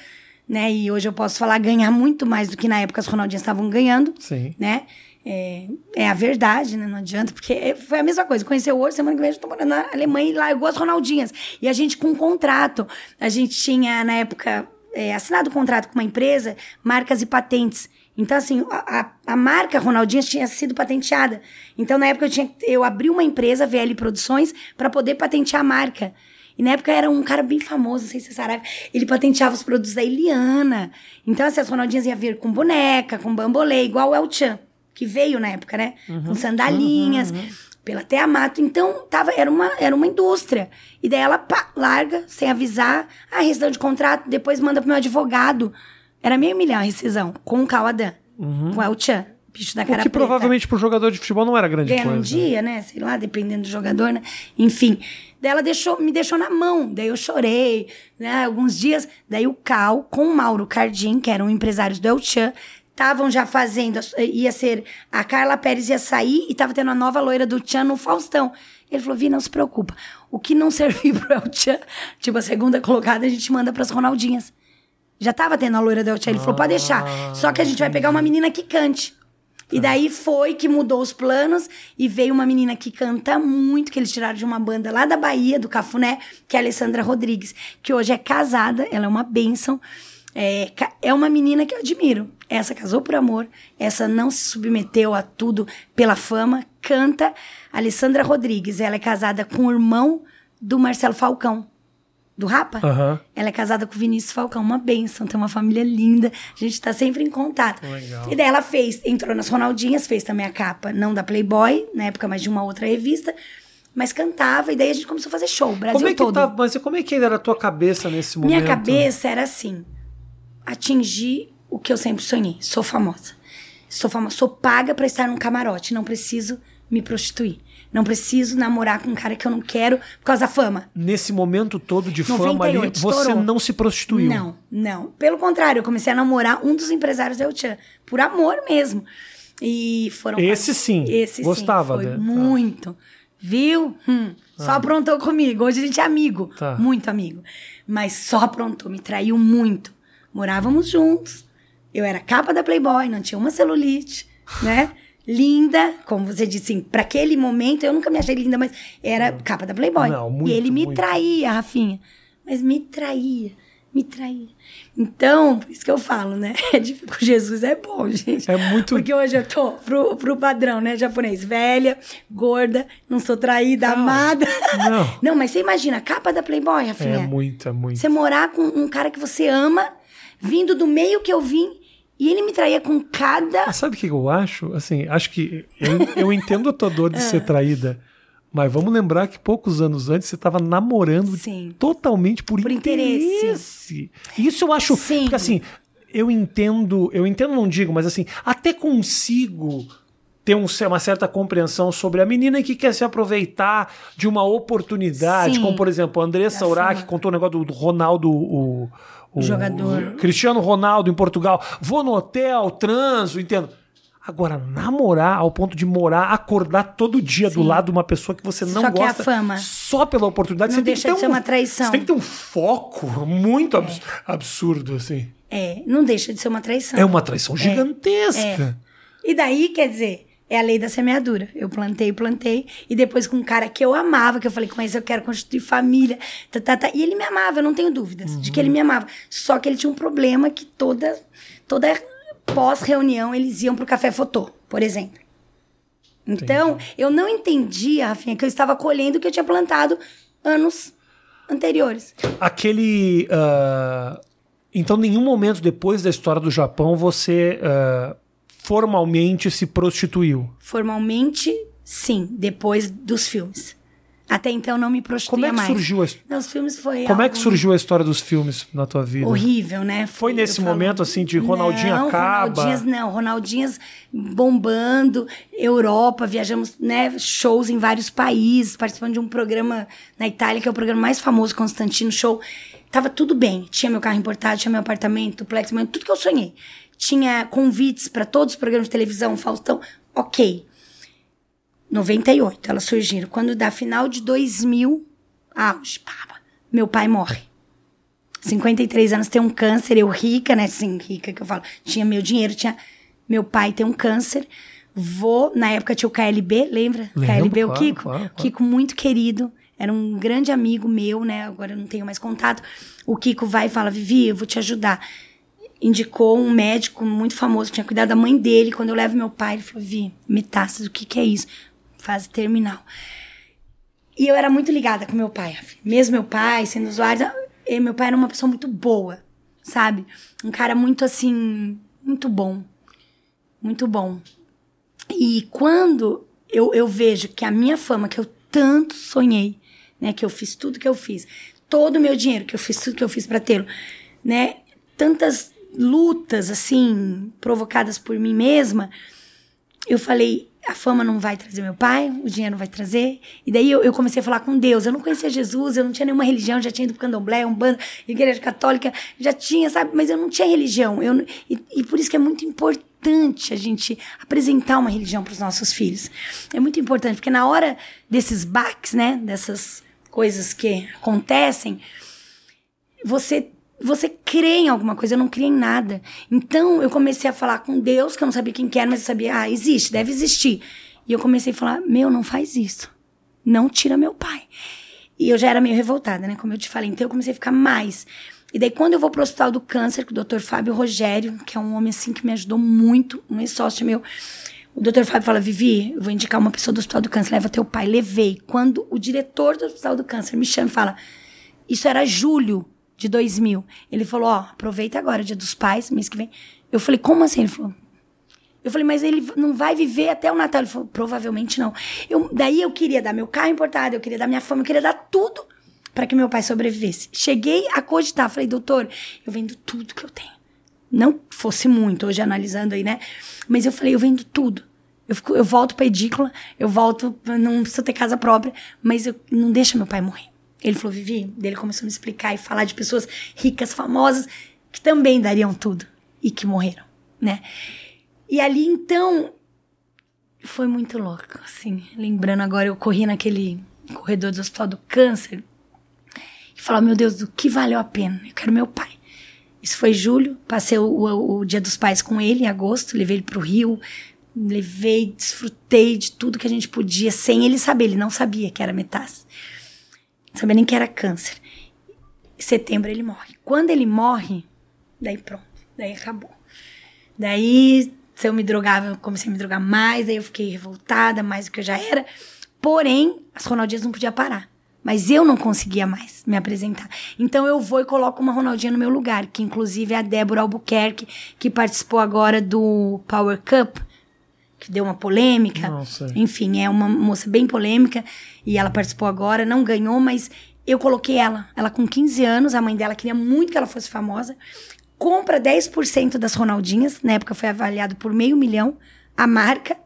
né? E hoje eu posso falar ganhar muito mais do que na época as Ronaldinhas estavam ganhando, Sim. né? É, é a verdade, né? Não adianta, porque foi a mesma coisa. Conheceu hoje, semana que vem eu tô morando na Alemanha e largou as Ronaldinhas. E a gente com um contrato. A gente tinha, na época, é, assinado um contrato com uma empresa, marcas e patentes. Então, assim, a, a- marca Ronaldinhas tinha sido patenteada. Então, na época, eu, tinha, eu abri uma empresa, VL Produções, para poder patentear a marca. E na época era um cara bem famoso, não sei se você sabe. Ele patenteava os produtos da Eliana. Então, assim, as Ronaldinhas iam vir com boneca, com bambolê, igual o El Chan, que veio na época, né? com sandalinhas, pela Teamato. Então, tava, era, uma, era uma indústria. E daí ela, pá, larga, sem avisar. Ah, rescisão de contrato, depois manda pro meu advogado. Era meio milhão a rescisão, com o Cauadan, com o El Chan, bicho da O cara que preta provavelmente pro jogador de futebol não era grande ganha coisa. dia, né? Sei lá, dependendo do jogador, né? Enfim. Daí ela deixou, me deixou na mão. Daí eu chorei, né? Alguns dias. Daí o Cal, com o Mauro Cardim, que eram empresários do El Chan, estavam já fazendo. Ia ser. A Carla Pérez ia sair e tava tendo a nova loira do Chan no Faustão. Ele falou: Vi, não se preocupa. O que não servir pro El Chan, tipo a segunda colocada, a gente manda pras Ronaldinhas. Já tava tendo a loira do El Chan. Ele falou: pode deixar. Só que a gente vai pegar uma menina que cante. E daí foi que mudou os planos e veio uma menina que canta muito, que eles tiraram de uma banda lá da Bahia, do Cafuné, que é a Alessandra Rodrigues, que hoje é casada, ela é uma bênção. É, é uma menina que eu admiro. Essa casou por amor, essa não se submeteu a tudo pela fama, canta. Alessandra Rodrigues, ela é casada com o irmão do Marcelo Falcão, do Rapa. Aham. Ela é casada com o Vinícius Falcão, uma benção, tem uma família linda, a gente tá sempre em contato. Legal. E daí ela fez, entrou nas Ronaldinhas, fez também a capa, não da Playboy, na época, mas de uma outra revista, mas cantava, e daí a gente começou a fazer show, o Brasil Como é que todo. tá, mas como é que era a tua cabeça nesse momento? Minha cabeça era assim: atingir o que eu sempre sonhei. Sou famosa. Sou famosa, sou paga pra estar num camarote. Não preciso me prostituir. Não preciso namorar com um cara que eu não quero por causa da fama. Nesse momento todo de fama ali, 98, você estourou. não se prostituiu. Não, não. Pelo contrário, eu comecei a namorar um dos empresários da El Chan. Por amor mesmo. E foram. Esse sim, Esse gostava sim. Foi dele. muito. Viu? Hum, só aprontou comigo. Hoje a gente é amigo. Tá. Muito amigo. Mas só aprontou, me traiu muito. Morávamos juntos. Eu era capa da Playboy, não tinha uma celulite, né? Linda, como você disse, assim, pra aquele momento eu nunca me achei linda, mas era capa da Playboy. Não, muito, e ele me muito. traía, Rafinha. Mas me traía, me traía. Então, por isso que eu falo, né? É. Com Jesus é bom, gente. É muito- Porque hoje eu tô pro, pro padrão, né? Japonês. Velha, gorda, não sou traída, amada. não. Não, mas você imagina, a capa da Playboy, Rafinha. É muito, é muito. Você morar com um cara que você ama, vindo do meio que eu vim, e ele me traía com cada. Mas sabe o que eu acho? Assim, acho que eu, eu entendo a tua dor de Ah. ser traída, mas vamos lembrar que poucos anos antes você estava namorando Sim. totalmente por, Por interesse. interesse. Isso eu acho, Sim. porque assim, eu entendo, eu entendo, não digo, mas assim, até consigo ter um- uma certa compreensão sobre a menina que quer se aproveitar de uma oportunidade, Sim. como por exemplo, a Andressa Urach contou o negócio do, do Ronaldo, o, o Jogador. o Cristiano Ronaldo em Portugal. Vou no hotel, transo, entendo. Agora, namorar ao ponto de morar, acordar todo dia do Sim. lado de uma pessoa que você não Só quer a gosta. fama. Só pela oportunidade. Não você tem deixa que ter de ser um- uma traição. Você tem que ter um foco muito abs- absurdo, assim. É, não deixa de ser uma traição. É uma traição gigantesca. E daí, quer dizer, é a lei da semeadura. Eu plantei, plantei, e depois com um cara que eu amava, que eu falei, com esse eu quero constituir família, tá, tá, tá. e ele me amava, eu não tenho dúvidas de que ele me amava. Só que ele tinha um problema que toda, toda pós-reunião eles iam pro café fotô, por exemplo. Então, eu não entendia, Rafinha, que eu estava colhendo o que eu tinha plantado anos anteriores. Aquele. ah, então, nenhum momento depois da história do Japão você ah, formalmente se prostituiu. Formalmente, sim, depois dos filmes. Até então não me prostituía Como é que mais. surgiu a, Não, os filmes foi como é que surgiu a história dos filmes na tua vida? horrível, né? Foi Eu nesse falo- momento, assim, de Ronaldinho não, acaba? Ronaldinhas não, Ronaldinhas bombando, Europa, viajamos, né, shows em vários países, participando de um programa na Itália, que é o programa mais famoso, Constantino Show. Tava tudo bem, tinha meu carro importado, tinha meu apartamento, duplex, mas tudo que eu sonhei. Tinha convites para todos os programas de televisão, Faustão, ok. 98, elas surgiram. Quando dá final de 2000, auge, pá, meu pai morre. 53 anos, tem um câncer, eu rica, né? Assim, rica que eu falo. Tinha meu dinheiro, tinha. Meu pai tem um câncer. Vou, na época tinha o KLB, lembra? Lembro, KLB, o claro, Kiko. claro, claro. Kiko muito querido. Era um grande amigo meu, né? Agora eu não tenho mais contato. O Kiko vai e fala: Vivi, eu vou te ajudar. Indicou um médico muito famoso que tinha cuidado da mãe dele. Quando eu levo meu pai, ele falou: Vi, metástase, o que, que é isso? Fase terminal. E eu era muito ligada com meu pai. Mesmo meu pai sendo usuário, meu pai era uma pessoa muito boa, sabe? Um cara muito assim, muito bom. Muito bom. E quando eu, eu vejo que a minha fama, que eu tanto sonhei, né? Que eu fiz tudo que eu fiz, todo o meu dinheiro, que eu fiz tudo que eu fiz para tê-lo, né? Tantas lutas, assim, provocadas por mim mesma, eu falei, a fama não vai trazer meu pai, o dinheiro não vai trazer. E daí eu, eu comecei a falar com Deus. Eu não conhecia Jesus, eu não tinha nenhuma religião, já tinha ido pro candomblé, igreja católica, já tinha, sabe? Mas eu não tinha religião. Eu, e, e por isso que é muito importante a gente apresentar uma religião para os nossos filhos. É muito importante, porque na hora desses baques, né? Dessas coisas que acontecem, você você crê em alguma coisa, eu não criei em nada. Então eu comecei a falar com Deus, que eu não sabia quem que era, mas eu sabia, ah, existe, deve existir. E eu comecei a falar: meu, não faz isso. Não tira meu pai. E eu já era meio revoltada, né? Como eu te falei. Então eu comecei a ficar mais. E daí, quando eu vou pro Hospital do Câncer, com o Dr. Fábio Rogério, que é um homem assim que me ajudou muito, um ex-sócio meu. O Dr. Fábio fala: Vivi, eu vou indicar uma pessoa do Hospital do Câncer, leva teu pai. Levei. Quando o diretor do Hospital do Câncer me chama e fala: Isso era julho de 2000. Ele falou: Ó, aproveita agora, dia dos pais, mês que vem. Eu falei: Como assim? Ele falou: eu falei, mas ele não vai viver até o Natal. Ele falou, provavelmente não. Eu, daí eu queria dar meu carro importado, eu queria dar minha fama, eu queria dar tudo para que meu pai sobrevivesse. Cheguei a cogitar, falei, doutor, eu vendo tudo que eu tenho. Não fosse muito, hoje analisando aí, né? Mas eu falei, eu vendo tudo. Eu, fico, eu volto pra edícula, eu volto, não preciso ter casa própria, mas eu, não deixa meu pai morrer. Ele falou, Vivi, ele começou a me explicar e falar de pessoas ricas, famosas, que também dariam tudo e que morreram, né? E ali, então, foi muito louco, assim. Lembrando agora, eu corri naquele corredor do Hospital do Câncer e falava, meu Deus, do que valeu a pena? Eu quero meu pai. Isso foi julho, passei o, o, o Dia dos Pais com ele em agosto, levei ele pro Rio, levei, desfrutei de tudo que a gente podia, sem ele saber, ele não sabia que era metástase. Sabia nem que era câncer. Em setembro ele morre. Quando ele morre, daí pronto, daí acabou. Daí se eu me drogava, eu comecei a me drogar mais, aí eu fiquei revoltada, mais do que eu já era. Porém, as Ronaldinhas não podia parar. Mas eu não conseguia mais me apresentar. Então eu vou e coloco uma Ronaldinha no meu lugar, que inclusive é a Débora Albuquerque, que participou agora do Power Cup, que deu uma polêmica. Nossa. Enfim, é uma moça bem polêmica e ela participou agora, não ganhou, mas eu coloquei ela. Ela com 15 anos, a mãe dela queria muito que ela fosse famosa compra 10% das Ronaldinhas, na época foi avaliado por meio milhão a marca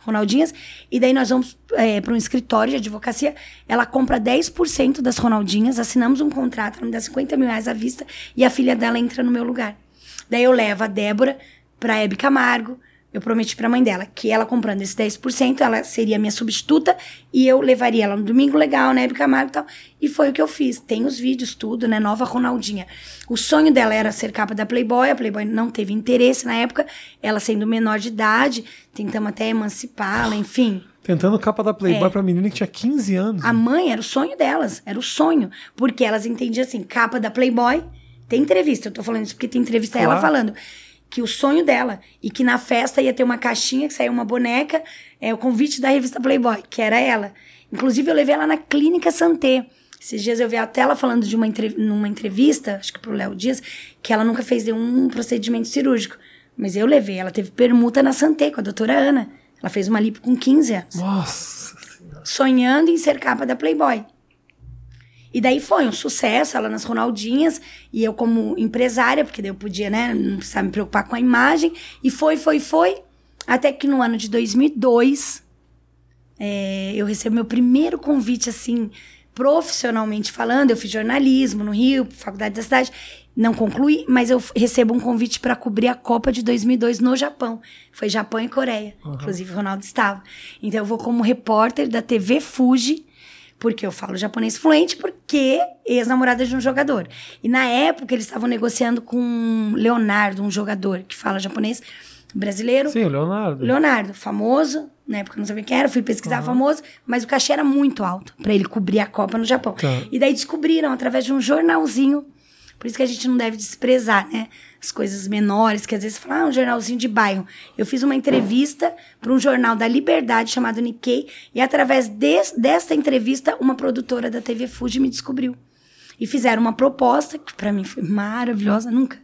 Ronaldinhas, e daí nós vamos é, para um escritório de advocacia, ela compra 10% das Ronaldinhas, assinamos um contrato, ela me dá 50 mil reais à vista, e a filha dela entra no meu lugar. Daí eu levo a Débora para Hebe Camargo, eu prometi para a mãe dela que ela comprando esse 10%, ela seria minha substituta e eu levaria ela no domingo legal, né, Camargo e tal. E foi o que eu fiz. Tem os vídeos, tudo, né? Nova Ronaldinha. O sonho dela era ser capa da Playboy, a Playboy não teve interesse na época, ela sendo menor de idade, tentamos até emancipá-la, enfim. Tentando capa da Playboy é. pra menina que tinha 15 anos. A mãe era o sonho delas, era o sonho. Porque elas entendiam assim, capa da Playboy. Tem entrevista, eu tô falando isso porque tem entrevista claro. ela falando que o sonho dela e que na festa ia ter uma caixinha que saía uma boneca, é o convite da revista Playboy, que era ela. Inclusive eu levei ela na clínica Santé. Esses dias eu vi até ela falando de uma numa entrevista, acho que pro Léo Dias, que ela nunca fez nenhum procedimento cirúrgico. Mas eu levei, ela teve permuta na Santé com a doutora Ana. Ela fez uma lipo com 15 anos. Nossa! Sonhando em ser capa da Playboy. E daí foi um sucesso, ela nas Ronaldinhas, e eu como empresária, porque daí eu podia, né, não precisava me preocupar com a imagem, e foi, foi, foi, até que no ano de 2002, é, eu recebo meu primeiro convite, assim, profissionalmente falando, eu fiz jornalismo no Rio, faculdade da cidade, não concluí, mas eu recebo um convite para cobrir a Copa de 2002 no Japão. Foi Japão e Coreia. Uhum. Inclusive, o Ronaldo estava. Então, eu vou como repórter da TV Fuji porque eu falo japonês fluente, porque ex-namorada de um jogador. E na época eles estavam negociando com Leonardo, um jogador que fala japonês brasileiro. Sim, Leonardo. Leonardo, famoso. Na época eu não sabia quem era, fui pesquisar uhum. famoso, mas o cachê era muito alto para ele cobrir a Copa no Japão. Tá. E daí descobriram através de um jornalzinho. Por isso que a gente não deve desprezar, né? as coisas menores, que às vezes fala, ah, um jornalzinho de bairro. Eu fiz uma entrevista para um jornal da Liberdade chamado Nikkei, e através de, desta entrevista, uma produtora da TV Fuji me descobriu. E fizeram uma proposta, que para mim foi maravilhosa, nunca.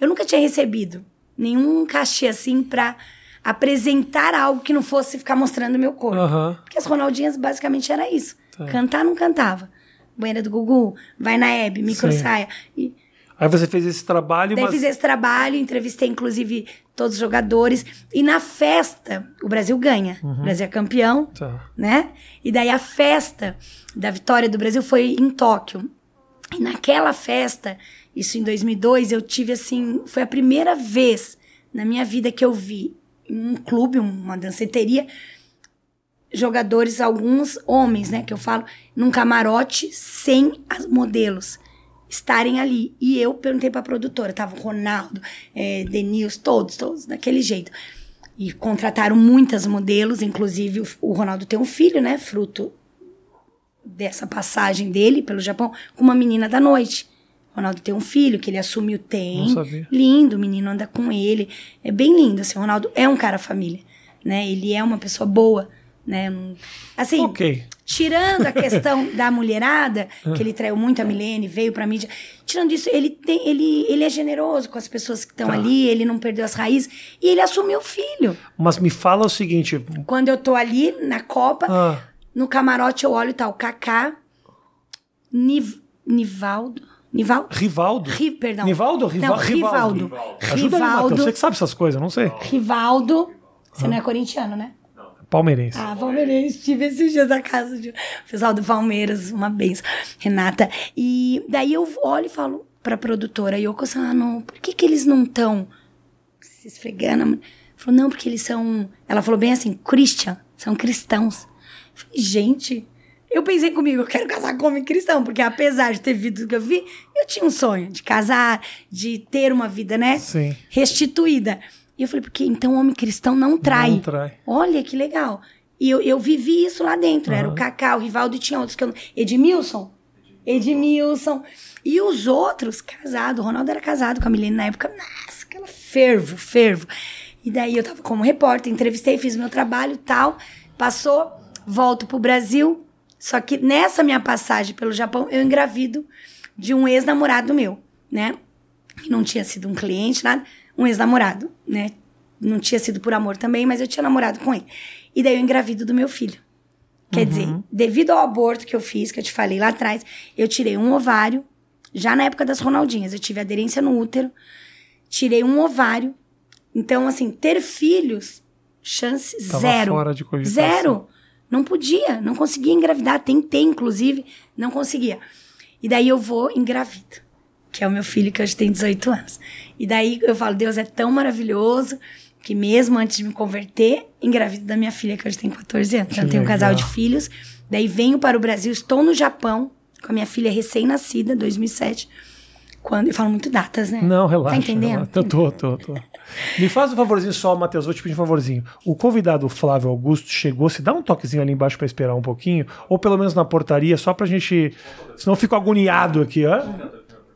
Eu nunca tinha recebido nenhum cachê assim para apresentar algo que não fosse ficar mostrando meu corpo. Uhum. Porque as Ronaldinhas basicamente era isso. Tá. Cantar não cantava. Banheira do Gugu, vai na Hebe, micro Sim. saia. E Aí você fez esse trabalho. Daí mas... fiz esse trabalho, entrevistei inclusive todos os jogadores. E na festa, o Brasil ganha. Uhum. O Brasil é campeão, tá. né? E daí a festa da vitória do Brasil foi em Tóquio. E naquela festa, isso em 2002, eu tive assim, foi a primeira vez na minha vida que eu vi um clube, uma danceteria, jogadores, alguns homens, né, que eu falo, num camarote sem as modelos estarem ali. E eu perguntei pra produtora, tava o Ronaldo, é, Denils, todos, todos, daquele jeito. E contrataram muitas modelos, inclusive o, o Ronaldo tem um filho, né? Fruto dessa passagem dele pelo Japão, com uma menina da noite. O Ronaldo tem um filho que ele assumiu, tem. Lindo, o menino anda com ele. É bem lindo, assim. O Ronaldo é um cara família, né? Ele é uma pessoa boa, né? Assim, Ok. tirando a questão da mulherada, que ele traiu muito a Milene, veio pra mídia. Tirando isso, ele, tem, ele, ele é generoso com as pessoas que estão Tá. ali, ele não perdeu as raízes. E ele assumiu o filho. Mas me fala o seguinte. Quando eu tô ali na Copa, Ah, no camarote eu olho e tá o Kaká, Niv, Nivaldo. Nivaldo? Rivaldo. Ri, perdão. Nivaldo ou Riva- Não, Rivaldo? Rivaldo. Ajuda aí, Matheus. Rivaldo. Você que sabe essas coisas, não sei. Rivaldo. Você não é corintiano, né? Palmeirense. Ah, Palmeirense. Estive esses dias na casa de pessoal do Palmeiras, uma benção. Renata. E daí eu olho e falo pra produtora, Yoko Sano, por que que eles não estão se esfregando? Falou, não, porque eles são... Ela falou bem assim, Christian, são cristãos. Eu falei, gente... Eu pensei comigo, eu quero casar com homem cristão, porque apesar de ter visto tudo que eu vi, eu tinha um sonho de casar, de ter uma vida, né? Sim. Restituída. E eu falei, porque então homem cristão não trai. Não trai. Olha que legal. E eu, eu vivi isso lá dentro. Era o Cacá, o Rivaldo e tinha outros que eu. Edmilson. Edmilson. E os outros, casado. O Ronaldo era casado com a Milene na época. Nossa, aquela fervo, fervo. E daí eu tava como repórter, entrevistei, fiz meu trabalho tal. Passou, volto pro Brasil. Só que nessa minha passagem pelo Japão, eu engravido de um ex-namorado meu, né? que não tinha sido um cliente, nada, um ex-namorado, né? Não tinha sido por amor também, mas eu tinha namorado com ele. E daí eu engravido do meu filho. Quer dizer, devido ao aborto que eu fiz, que eu te falei lá atrás, eu tirei um ovário, já na época das Ronaldinhas, eu tive aderência no útero, tirei um ovário. Então, assim, ter filhos, chance Tava zero. fora de cogitação. Zero. Não podia, não conseguia engravidar. Tentei, inclusive, não conseguia. E daí eu vou engravido, que é o meu filho que hoje tem 18 anos. E daí eu falo, Deus é tão maravilhoso que mesmo antes de me converter, engravido da minha filha que hoje tem 14 anos. Que eu tenho um casal de filhos. Daí venho para o Brasil, estou no Japão com a minha filha recém-nascida, 2007. Quando eu falo muito datas, né? Não, relaxa. Tá entendendo? relaxa. Tô, tô, tô. Me faz um favorzinho só, Matheus. Vou te pedir um favorzinho. O convidado Flávio Augusto chegou. Se dá um toquezinho ali embaixo pra esperar um pouquinho, ou pelo menos na portaria, só pra gente. Senão eu fico agoniado aqui, ó.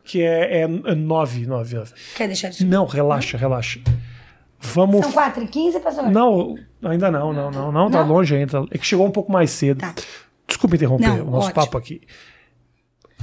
Que é, é, é nove, nove, nove. Quer deixar isso? Não, relaxa, relaxa. Vamos. São 4 e 15, pastor? Não, ainda não, não, não, não, tá longe ainda. É que chegou um pouco mais cedo. Tá. Desculpa interromper Não, o nosso ótimo. papo aqui.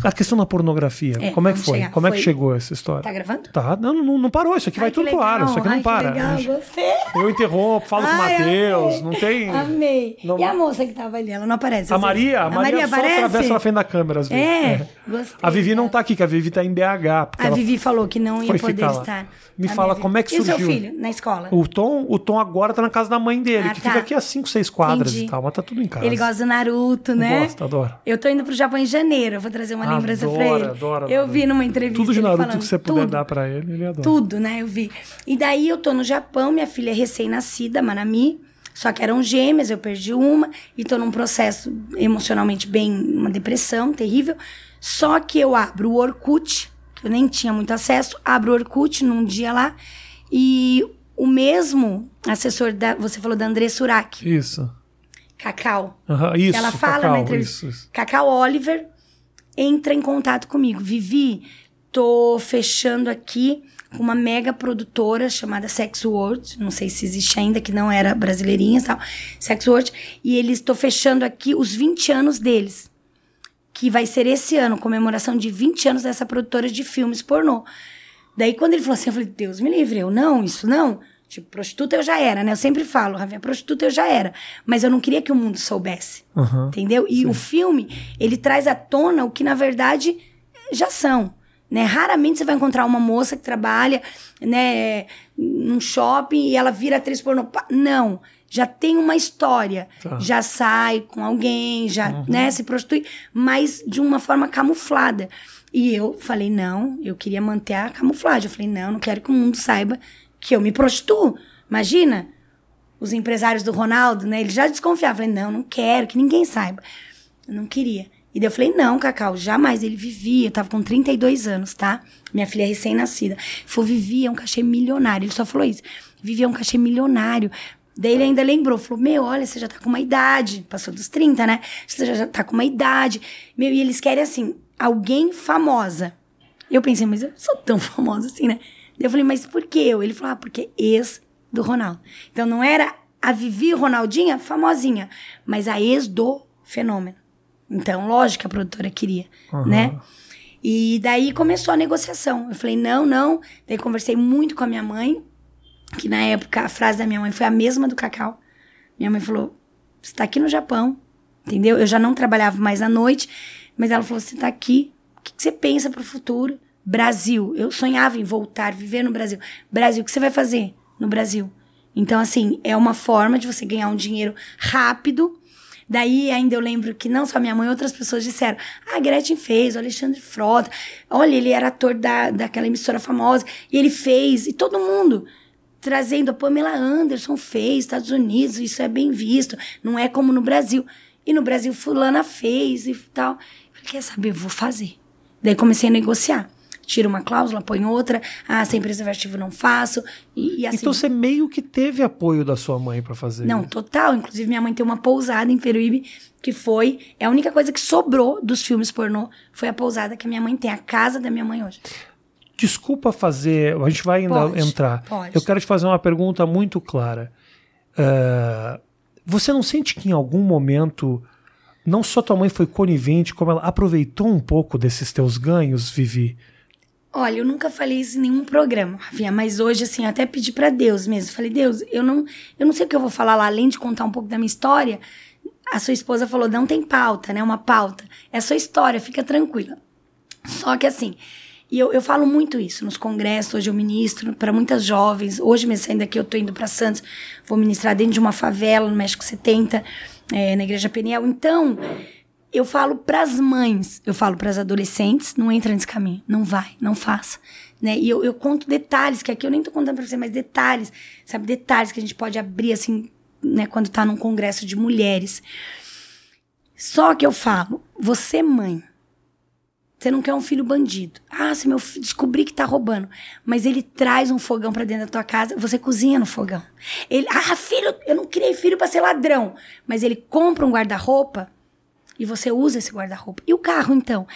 A questão da pornografia, É, como é que foi? chegar. Como é que Foi- chegou essa história? Tá gravando? Tá, não, não, não parou. Isso aqui vai Ai, que tudo pro ar. Isso aqui não Ai, para. Que legal, gostei. Eu interrompo, falo com o Ai, Matheus. Não tem. Amei. Não- E a moça que tava ali? Ela não aparece. A às vezes. Maria, a Maria, só aparece? atravessa na frente da câmera às vezes. É, gostei. A Vivi não dela. tá aqui, que a Vivi tá em BH. A Vivi falou que não ia foi poder estar. Me A fala como é que E o seu surgiu? filho, na escola? O Tom, o Tom agora tá na casa da mãe dele, Ah, que tá. fica aqui a 5, 6 quadras e tal, mas tá tudo em casa. Ele gosta do Naruto, né? Gosta, adora. Eu tô indo pro Japão em janeiro. Eu vou trazer uma lembrança pra Adora, ele. adora, eu adora. vi numa entrevista. Tudo de Naruto falando, que você puder tudo. dar pra ele, ele adora. Tudo, né? Eu vi. E daí eu tô no Japão, minha filha é recém-nascida, Manami. Só que eram gêmeas, eu perdi uma. E tô num processo emocionalmente bem, uma depressão terrível. Só que eu abro o Orkut, que eu nem tinha muito acesso. Abro o Orkut num dia lá. E o mesmo assessor da. Você falou da André Surak, Isso. Cacau. Aham, isso, ela fala Cacau, na entrevista. isso, isso. Cacau Oliver entra em contato comigo. Vivi, tô fechando aqui com uma mega produtora chamada Sex World. Não sei se existe ainda, que não era brasileirinha e tal. Sex World. E eles tô fechando aqui os 20 anos deles. Que vai ser esse ano, comemoração de 20 anos dessa produtora de filmes pornô. Daí, quando ele falou assim, eu falei, Deus me livre, eu não, isso não. Tipo, prostituta eu já era, né? Eu sempre falo, Rafinha, prostituta eu já era. Mas eu não queria que o mundo soubesse. Aham. Entendeu? E o filme, ele traz à tona o que, na verdade, já são. Né? Raramente você vai encontrar uma moça que trabalha né, num shopping e ela vira atriz pornô. Não. Já tem uma história. Tá. Já sai com alguém, já né, se prostitui, mas de uma forma camuflada. E eu falei, não, eu queria manter a camuflagem. Eu falei, não, não quero que o mundo saiba que eu me prostituo. Imagina, os empresários do Ronaldo, né? Eles já desconfiavam. Eu Falei, não, não quero que ninguém saiba. Eu não queria. E daí eu falei, não, Cacau, jamais. Ele vivia, eu tava com 32 anos, tá? Minha filha é recém-nascida. Falou, vivia um cachê milionário. Ele só falou isso. Vivia um cachê milionário. Daí ele ainda lembrou, falou: Meu, olha, você já tá com uma idade, passou dos 30, né? Você já tá com uma idade. Meu, e eles querem assim, alguém famosa. Eu pensei, mas eu sou tão famosa assim, né? Eu falei, mas por que eu? Ele falou, ah, porque ex do Ronaldo. Então não era a Vivi Ronaldinha famosinha, mas a ex do fenômeno. Então, lógico que a produtora queria, uhum. né? E daí começou a negociação. Eu falei, não, não. Daí conversei muito com a minha mãe, que na época a frase da minha mãe foi a mesma do Cacau. Minha mãe falou: Você tá aqui no Japão, entendeu? Eu já não trabalhava mais à noite, mas ela falou: Você tá aqui, o que, que você pensa pro futuro? Brasil. Eu sonhava em voltar, viver no Brasil. Brasil, o que você vai fazer no Brasil? Então, assim, é uma forma de você ganhar um dinheiro rápido. Daí ainda eu lembro que não só minha mãe, outras pessoas disseram: Ah, a Gretchen fez, o Alexandre Frota. Olha, ele era ator da, daquela emissora famosa. E ele fez, e todo mundo trazendo a Pamela Anderson fez, Estados Unidos, isso é bem visto, não é como no Brasil. E no Brasil fulana fez e tal. Falei, quer saber, vou fazer. Daí comecei a negociar. Tiro uma cláusula, põe outra. Ah, sem preservativo não faço. E, e assim. Então você meio que teve apoio da sua mãe para fazer Não, total. Inclusive, minha mãe tem uma pousada em Peruíbe que foi. É a única coisa que sobrou dos filmes pornô. Foi a pousada que a minha mãe tem, a casa da minha mãe hoje. Desculpa fazer, a gente vai ainda pode, entrar. Pode. Eu quero te fazer uma pergunta muito clara. Uh, você não sente que em algum momento não só tua mãe foi conivente, como ela aproveitou um pouco desses teus ganhos, Vivi? Olha, eu nunca falei isso em nenhum programa, Rafinha, mas hoje, assim, até pedi para Deus mesmo. Falei, Deus, eu não, eu não sei o que eu vou falar lá, além de contar um pouco da minha história. A sua esposa falou, não tem pauta, né? Uma pauta. É a sua história, fica tranquila. Só que, assim, e eu, eu falo muito isso nos congressos. Hoje eu ministro para muitas jovens. Hoje, mesmo saindo daqui, eu tô indo para Santos. Vou ministrar dentro de uma favela no México 70, é, na Igreja Peniel. Então, eu falo para as mães, eu falo para as adolescentes: não entra nesse caminho. Não vai, não faça. Né? E eu, eu conto detalhes, que aqui eu nem tô contando para você, mas detalhes, sabe? Detalhes que a gente pode abrir, assim, né, quando tá num congresso de mulheres. Só que eu falo, você, mãe, você não quer um filho bandido. Ah, se meu filho descobrir que tá roubando. Mas ele traz um fogão para dentro da tua casa, você cozinha no fogão. Ele, ah, filho, eu não criei filho para ser ladrão. Mas ele compra um guarda-roupa e você usa esse guarda-roupa. E o carro, então?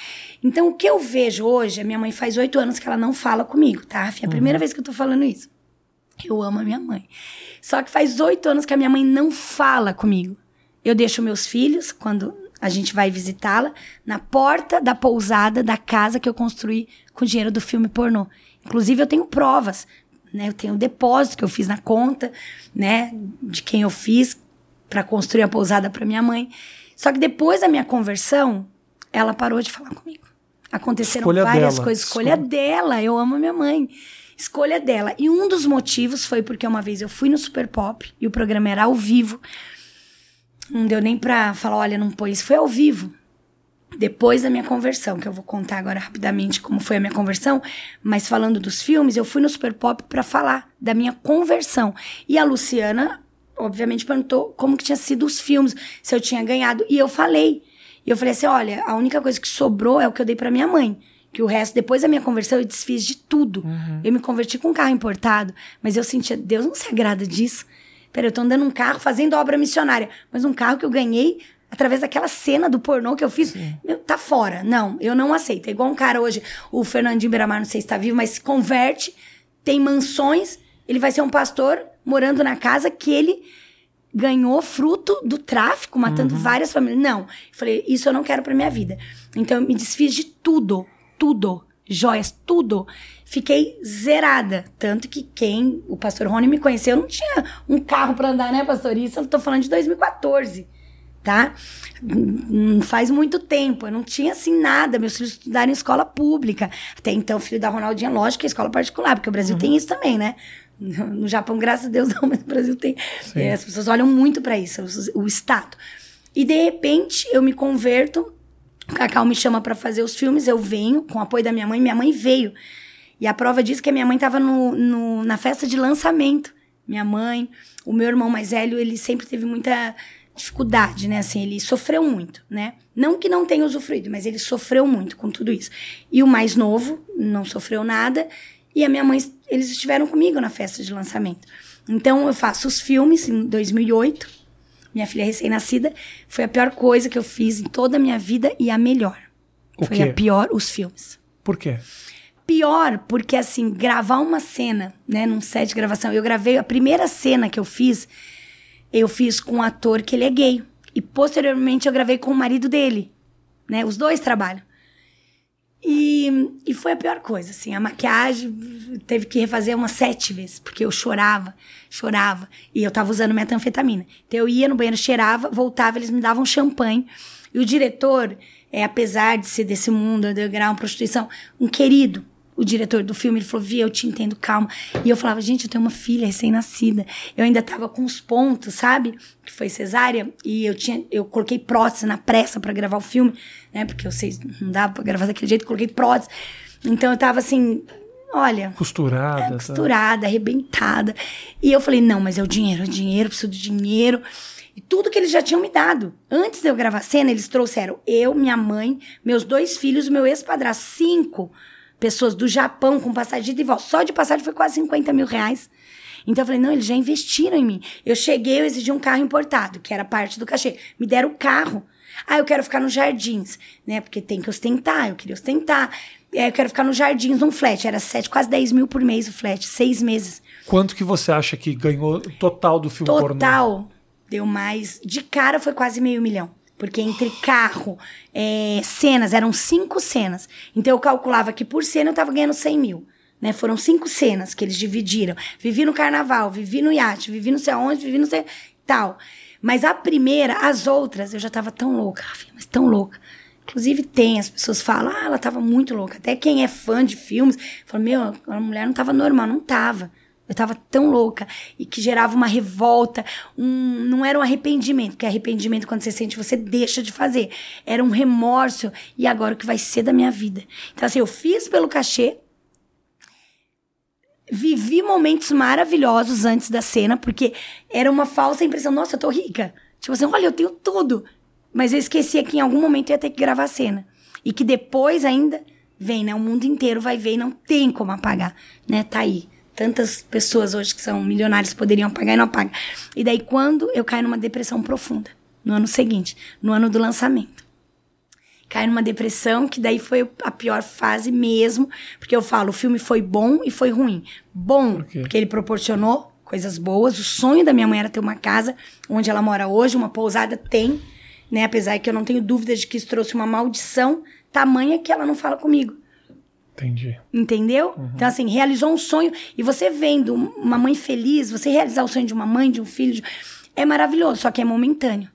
Então, o que eu vejo hoje, a minha mãe faz oito anos que ela não fala comigo, tá? É a uhum. primeira vez que eu tô falando isso. Eu amo a minha mãe. Só que faz oito anos que a minha mãe não fala comigo. Eu deixo meus filhos, quando a gente vai visitá-la na porta da pousada da casa que eu construí com o dinheiro do filme pornô. Inclusive, eu tenho provas, né? Eu tenho o depósito que eu fiz na conta, né? De quem eu fiz para construir a pousada para minha mãe. Só que depois da minha conversão, ela parou de falar comigo. Aconteceram escolha várias dela. coisas. Escolha, escolha dela. Eu amo a minha mãe. Escolha dela. E um dos motivos foi porque uma vez eu fui no Super Pop e o programa era ao vivo. Não deu nem pra falar, olha, não põe isso. Foi ao vivo. Depois da minha conversão, que eu vou contar agora rapidamente como foi a minha conversão, mas falando dos filmes, eu fui no Super Pop para falar da minha conversão. E a Luciana, obviamente, perguntou como que tinha sido os filmes, se eu tinha ganhado. E eu falei. E eu falei assim: olha, a única coisa que sobrou é o que eu dei para minha mãe. Que o resto, depois da minha conversão, eu desfiz de tudo. Uhum. Eu me converti com um carro importado, mas eu sentia, Deus não se agrada disso. Peraí, eu tô andando um carro fazendo obra missionária, mas um carro que eu ganhei através daquela cena do pornô que eu fiz, meu, tá fora. Não, eu não aceito. É igual um cara hoje, o Fernandinho Beiramar, não sei se tá vivo, mas se converte, tem mansões, ele vai ser um pastor morando na casa que ele ganhou fruto do tráfico, matando uhum. várias famílias. Não. Eu falei, isso eu não quero pra minha vida. Então eu me desfiz de tudo, tudo joias, tudo. Fiquei zerada. Tanto que quem, o pastor Rony me conheceu, não tinha um carro para andar, né, pastor? Isso eu tô falando de 2014, tá? Faz muito tempo. Eu não tinha assim nada. Meus filhos estudaram em escola pública. Até então, filho da Ronaldinha, lógico que é escola particular, porque o Brasil uhum. tem isso também, né? No Japão, graças a Deus, não, mas no Brasil tem. É, as pessoas olham muito para isso, o, Estado. E de repente eu me converto o Cacau me chama para fazer os filmes, eu venho, com o apoio da minha mãe, minha mãe veio. E a prova disso é que a minha mãe estava no, no, na festa de lançamento. Minha mãe, o meu irmão mais velho, ele sempre teve muita dificuldade, né? Assim, ele sofreu muito, né? Não que não tenha usufruído, mas ele sofreu muito com tudo isso. E o mais novo não sofreu nada. E a minha mãe, eles estiveram comigo na festa de lançamento. Então eu faço os filmes em 2008. Minha filha recém-nascida foi a pior coisa que eu fiz em toda a minha vida e a melhor. O foi quê? a pior os filmes. Por quê? Pior porque assim, gravar uma cena, né, num set de gravação. Eu gravei a primeira cena que eu fiz, eu fiz com um ator que ele é gay. E posteriormente eu gravei com o marido dele, né? Os dois trabalham. E, e foi a pior coisa, assim. A maquiagem teve que refazer umas sete vezes, porque eu chorava, chorava. E eu tava usando metanfetamina. Então eu ia no banheiro, cheirava, voltava, eles me davam champanhe. E o diretor, é, apesar de ser desse mundo underground, prostituição, um querido, o diretor do filme, ele falou, Via, eu te entendo, calma. E eu falava, gente, eu tenho uma filha recém-nascida. Eu ainda tava com os pontos, sabe? Que foi cesárea. E eu tinha, eu coloquei prótese na pressa para gravar o filme, né? Porque eu sei, não dava pra gravar daquele jeito, coloquei prótese. Então eu tava assim, olha... Costurada. É, tá? costurada, arrebentada. E eu falei, não, mas é o dinheiro, é o dinheiro, preciso de dinheiro. E tudo que eles já tinham me dado. Antes de eu gravar a cena, eles trouxeram eu, minha mãe, meus dois filhos, meu ex-padrasto, cinco pessoas do Japão com passagem de volta. Só de passagem foi quase 50 mil reais. Então eu falei, não, eles já investiram em mim. Eu cheguei, eu exigi um carro importado, que era parte do cachê. Me deram o carro. Ah, eu quero ficar nos jardins, né? Porque tem que ostentar, eu queria ostentar. É, eu quero ficar nos jardins, num flat. Era 7, quase 10 mil por mês o flat, seis meses. Quanto que você acha que ganhou total do filme pornô? Total, deu mais. De cara foi quase meio milhão. Porque entre carro, é, cenas, eram cinco cenas. Então eu calculava que por cena eu tava ganhando 100 mil. Né? Foram cinco cenas que eles dividiram. Vivi no carnaval, vivi no iate, vivi não sei aonde, vivi não sei tal. Mas a primeira, as outras, eu já tava tão louca, Rafinha, mas tão louca. Inclusive tem, as pessoas falam, ah, ela tava muito louca. Até quem é fã de filmes, fala, meu, a mulher não tava normal, não tava. Eu tava tão louca e que gerava uma revolta, um, não era um arrependimento, porque arrependimento quando você sente você deixa de fazer. Era um remorso e agora o que vai ser da minha vida. Então assim, eu fiz pelo cachê, vivi momentos maravilhosos antes da cena, porque era uma falsa impressão, nossa, eu tô rica. Tipo assim, olha, eu tenho tudo. Mas eu esquecia que em algum momento eu ia ter que gravar a cena. E que depois ainda vem, né? O mundo inteiro vai ver e não tem como apagar, né? Tá aí. Tantas pessoas hoje que são milionários poderiam pagar e não apagam. E daí, quando eu caio numa depressão profunda, no ano seguinte, no ano do lançamento. Caio numa depressão, que daí foi a pior fase mesmo, porque eu falo, o filme foi bom e foi ruim. Bom, Por porque ele proporcionou coisas boas. O sonho da minha mãe era ter uma casa onde ela mora hoje, uma pousada tem, né? Apesar que eu não tenho dúvida de que isso trouxe uma maldição tamanha que ela não fala comigo. Entendi. Entendeu? Então, assim, realizou um sonho. E você vendo uma mãe feliz, você realizar o sonho de uma mãe, de um filho, de- é maravilhoso, só que é momentâneo.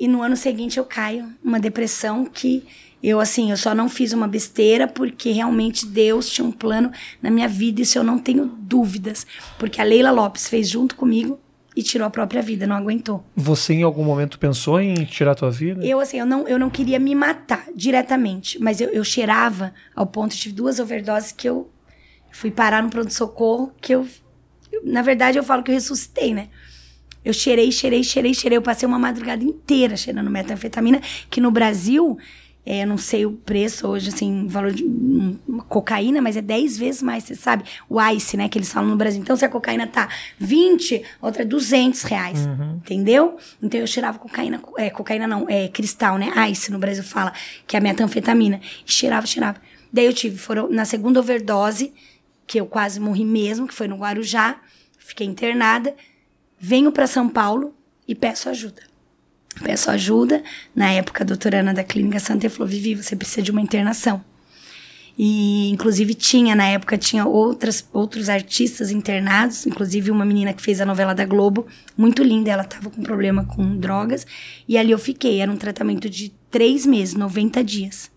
E no ano seguinte eu caio numa depressão que eu, assim, eu só não fiz uma besteira porque realmente Deus tinha um plano na minha vida, isso eu não tenho dúvidas. Porque a Leila Lopes fez junto comigo e tirou a própria vida, não aguentou. Você em algum momento pensou em tirar a tua vida? Eu, assim, eu não, eu não queria me matar diretamente, mas eu, eu cheirava ao ponto, tive duas overdoses que eu fui parar no pronto-socorro, que eu, eu- na verdade, eu falo que eu ressuscitei, né? Eu cheirei, cheirei, cheirei, cheirei. Eu passei uma madrugada inteira cheirando metanfetamina, que no Brasil, é, eu não sei o preço hoje, assim, valor de cocaína, mas é 10 vezes mais, você sabe? O ICE, né, que eles falam no Brasil. Então, se a cocaína tá 20, outra é 200 reais, entendeu? Então, eu cheirava cocaína, é, cocaína não, é cristal, né? ICE no Brasil fala, que é a metanfetamina. E cheirava, cheirava. Daí eu tive, foram na segunda overdose, que eu quase morri mesmo, que foi no Guarujá, fiquei internada, venho para São Paulo e peço ajuda. Peço ajuda. Na época, a doutora Ana da Clínica Santa falou: Vivi, você precisa de uma internação. E, inclusive, tinha, na época, tinha outras, outros artistas internados, inclusive uma menina que fez a novela da Globo, muito linda, ela tava com problema com drogas, e ali eu fiquei. Era um tratamento de três meses, 90 dias.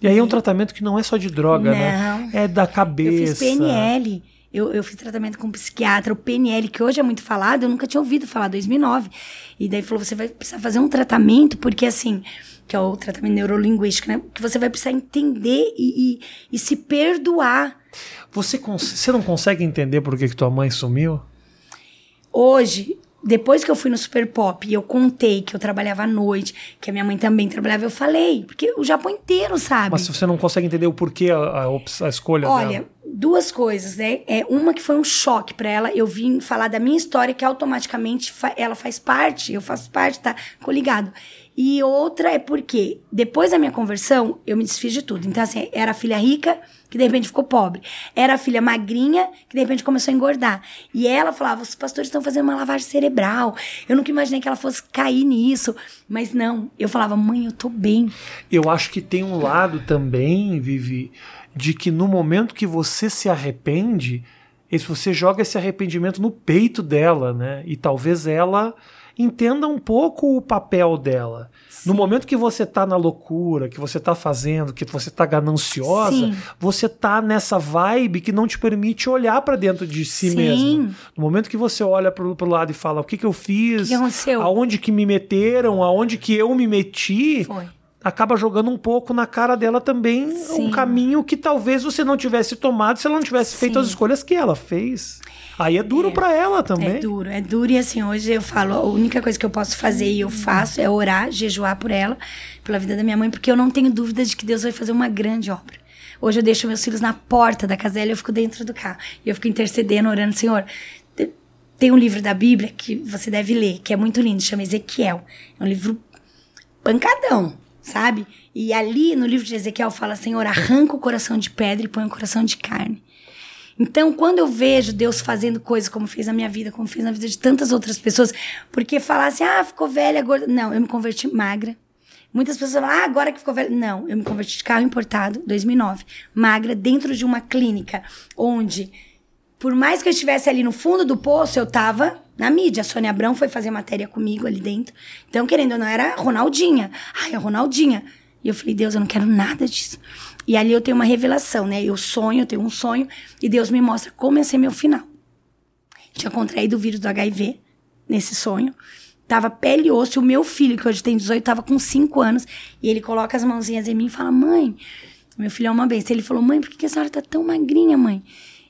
E aí é um tratamento que não é só de droga, né? Não. É da cabeça. Eu fiz PNL. Eu, eu fiz tratamento com um psiquiatra. O PNL, que hoje é muito falado, eu nunca tinha ouvido falar, 2009. E daí falou, você vai precisar fazer um tratamento, porque assim, que é o tratamento neurolinguístico, né? Que você vai precisar entender e, e, e se perdoar. Você, você não consegue entender por que, que tua mãe sumiu? Hoje, depois que eu fui no Super Pop e eu contei que eu trabalhava à noite, que a minha mãe também trabalhava, eu falei. Porque o Japão inteiro sabe. Mas se você não consegue entender o porquê, a, a, a escolha Olha, dela. Duas coisas, né? É uma que foi um choque pra ela. Eu vim falar da minha história que automaticamente fa- ela faz parte, eu faço parte, tá coligado. E outra é porque depois da minha conversão, eu me desfiz de tudo. Então assim, era a filha rica que de repente ficou pobre. Era a filha magrinha que de repente começou a engordar. E ela falava: "Os pastores estão fazendo uma lavagem cerebral". Eu nunca imaginei que ela fosse cair nisso, mas não. Eu falava: "Mãe, eu tô bem". Eu acho que tem um lado também, Vivi, de que no momento que você se arrepende, esse- você joga esse arrependimento no peito dela, né? E talvez ela entenda um pouco o papel dela. No momento que você tá na loucura, que você tá fazendo, que você tá gananciosa, Sim. você tá nessa vibe que não te permite olhar pra dentro de si Sim. mesmo. No momento que você olha pro, pro lado e fala, o que que eu fiz? Que? Aonde que me meteram? Aonde que eu me meti? Foi. Acaba jogando um pouco na cara dela também Sim. um caminho que talvez você não tivesse tomado se ela não tivesse feito Sim. as escolhas que ela fez. Aí é duro É. pra ela também. É duro, é duro. E assim, hoje eu falo, a única coisa que eu posso fazer e eu faço é orar, jejuar por ela, pela vida da minha mãe, porque eu não tenho dúvida de que Deus vai fazer uma grande obra. Hoje eu deixo meus filhos na porta da casa dela e eu fico dentro do carro. E eu fico intercedendo, orando, Senhor. te- Tem um livro da Bíblia que você deve ler, que é muito lindo, chama Ezequiel. É um livro pancadão, sabe? E ali no livro de Ezequiel fala: Senhor, arranca o coração de pedra e põe o coração de carne. Então, quando eu vejo Deus fazendo coisas como fez na minha vida, como fez na vida de tantas outras pessoas, porque falar assim, ah, ficou velha, gorda. Não, eu me converti magra. Muitas pessoas falam, ah, agora que ficou velha. Não, eu me converti de carro importado, 2009, magra, dentro de uma clínica, onde, por mais que eu estivesse ali no fundo do poço, eu tava na mídia. A Sônia Abrão foi fazer matéria comigo ali dentro. Então, querendo ou não, era Ronaldinha. Ai, a Ronaldinha. E eu falei, Deus, eu não quero nada disso. E ali eu tenho uma revelação, né? Eu sonho, eu tenho um sonho, e Deus me mostra como ia ser meu final. Tinha contraído o vírus do HIV nesse sonho. Tava pele e osso. E o meu filho, que hoje tem 18, tava com 5 anos. E ele coloca as mãozinhas em mim e fala: Mãe, meu filho é uma benção. Ele falou: Mãe, por que a senhora tá tão magrinha, mãe?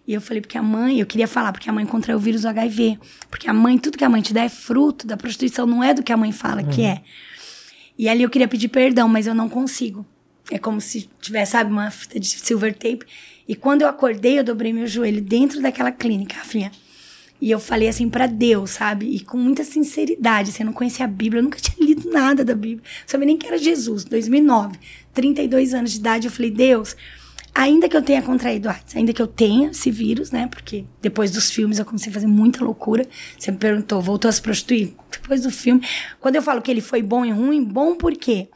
E eu falei: Porque a mãe, eu queria falar, porque a mãe contraiu o vírus HIV. Porque a mãe, tudo que a mãe te dá é fruto da prostituição, não é do que a mãe fala que é. E ali eu queria pedir perdão, mas eu não consigo. É como se tivesse, sabe, uma fita de silver tape. E quando eu acordei, eu dobrei meu joelho dentro daquela clínica, Rafinha. E eu falei assim pra Deus, sabe? E com muita sinceridade, assim, eu não conhecia a Bíblia, eu nunca tinha lido nada da Bíblia. Não sabia nem que era Jesus, 2009, 32 anos de idade. Eu falei, Deus, ainda que eu tenha contraído AIDS, ainda que eu tenha esse vírus, né? Porque depois dos filmes eu comecei a fazer muita loucura. Você me perguntou, voltou a se prostituir? Depois do filme. Quando eu falo que ele foi bom e ruim, bom por quê?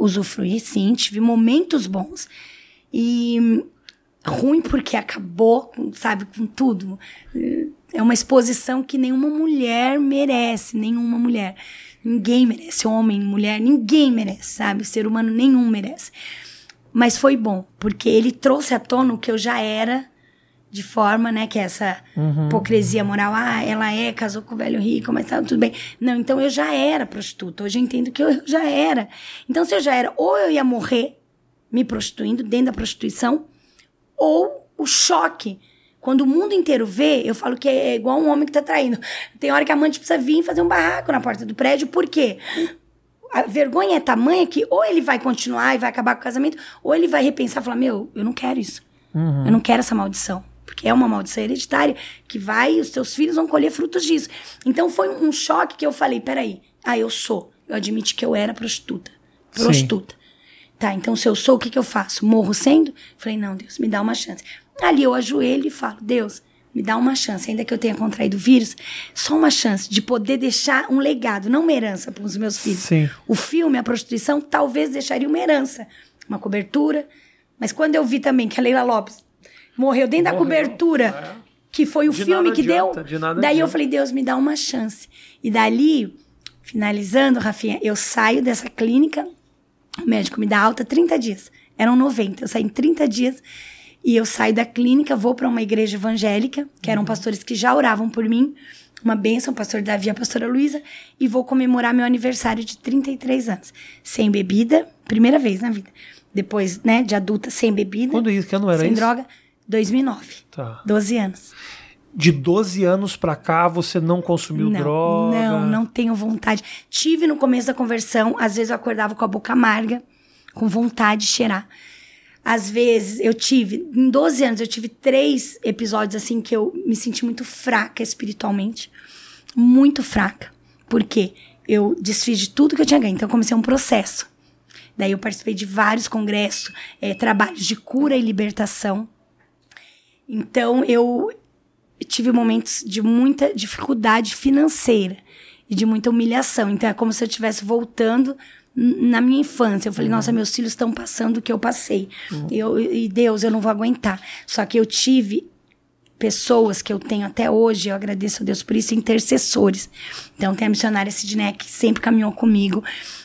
Usufruí, sim, tive momentos bons. E ruim porque acabou, sabe, com tudo. É uma exposição que nenhuma mulher merece, nenhuma mulher. Ninguém merece, homem, mulher, ninguém merece, sabe? Ser humano nenhum merece. Mas foi bom, porque ele trouxe à tona o que eu já era, de forma, né, que é essa hipocrisia moral. Ah, ela é, casou com o velho rico, mas tá tudo bem. Não, então eu já era prostituta. Hoje eu entendo que eu já era. Então, se eu já era, ou eu ia morrer me prostituindo dentro da prostituição, ou o choque. Quando o mundo inteiro vê, eu falo que é igual um homem que tá traindo. Tem hora que a amante precisa vir fazer um barraco na porta do prédio, por quê? A vergonha é tamanha que ou ele vai continuar e vai acabar com o casamento, ou ele vai repensar e falar: Meu, eu não quero isso. Eu não quero essa maldição. Porque é uma maldição hereditária que vai, os teus filhos vão colher frutos disso. Então foi um choque que eu falei: Peraí, ah, eu sou. Eu admiti que eu era prostituta. Sim. Prostituta. Tá, então se eu sou, o que, que eu faço? Morro sendo? Falei, não, Deus, me dá uma chance. Ali eu ajoelho e falo, Deus, me dá uma chance, ainda que eu tenha contraído o vírus, só uma chance de poder deixar um legado, não uma herança para os meus filhos. Sim. O filme, a prostituição, talvez deixaria uma herança, uma cobertura. Mas quando eu vi também que a Leila Lopes morreu dentro da Morreu, cobertura, é. que foi o De filme que adianta, deu, de nada daí eu adianta. falei, Deus, me dá uma chance. E dali, finalizando, Rafinha, eu saio dessa clínica, o médico me dá alta 30 dias. Eram 90. Eu saí em 30 dias e eu saio da clínica, vou para uma igreja evangélica, que Uhum. eram pastores que já oravam por mim. Uma bênção, pastor Davi e a pastora Luísa. E vou comemorar meu aniversário de 33 anos. Sem bebida, primeira vez na vida. Depois, né, de adulta, sem bebida. Quando isso? Que ano era sem isso? droga. 2009. Tá. 12 anos. de 12 anos pra cá você não consumiu não, droga? Não, não tenho vontade. Tive no começo da conversão, às vezes eu acordava com a boca amarga, com vontade de cheirar. Às vezes eu tive, em 12 anos, eu tive três episódios assim que eu me senti muito fraca espiritualmente. Muito fraca. Por quê? Eu desfiz de tudo que eu tinha ganho. Então eu comecei um processo. Daí eu participei de vários congressos, é, trabalhos de cura e libertação. Então eu tive momentos de muita dificuldade financeira e de muita humilhação. Então é como se eu estivesse voltando na minha infância. Eu falei, uhum. nossa, meus filhos estão passando o que eu passei. Uhum. Eu, e Deus, eu não vou aguentar. Só que eu tive pessoas que eu tenho até hoje, eu agradeço a Deus por isso, intercessores. Então tem a missionária Sidney que sempre caminhou comigo,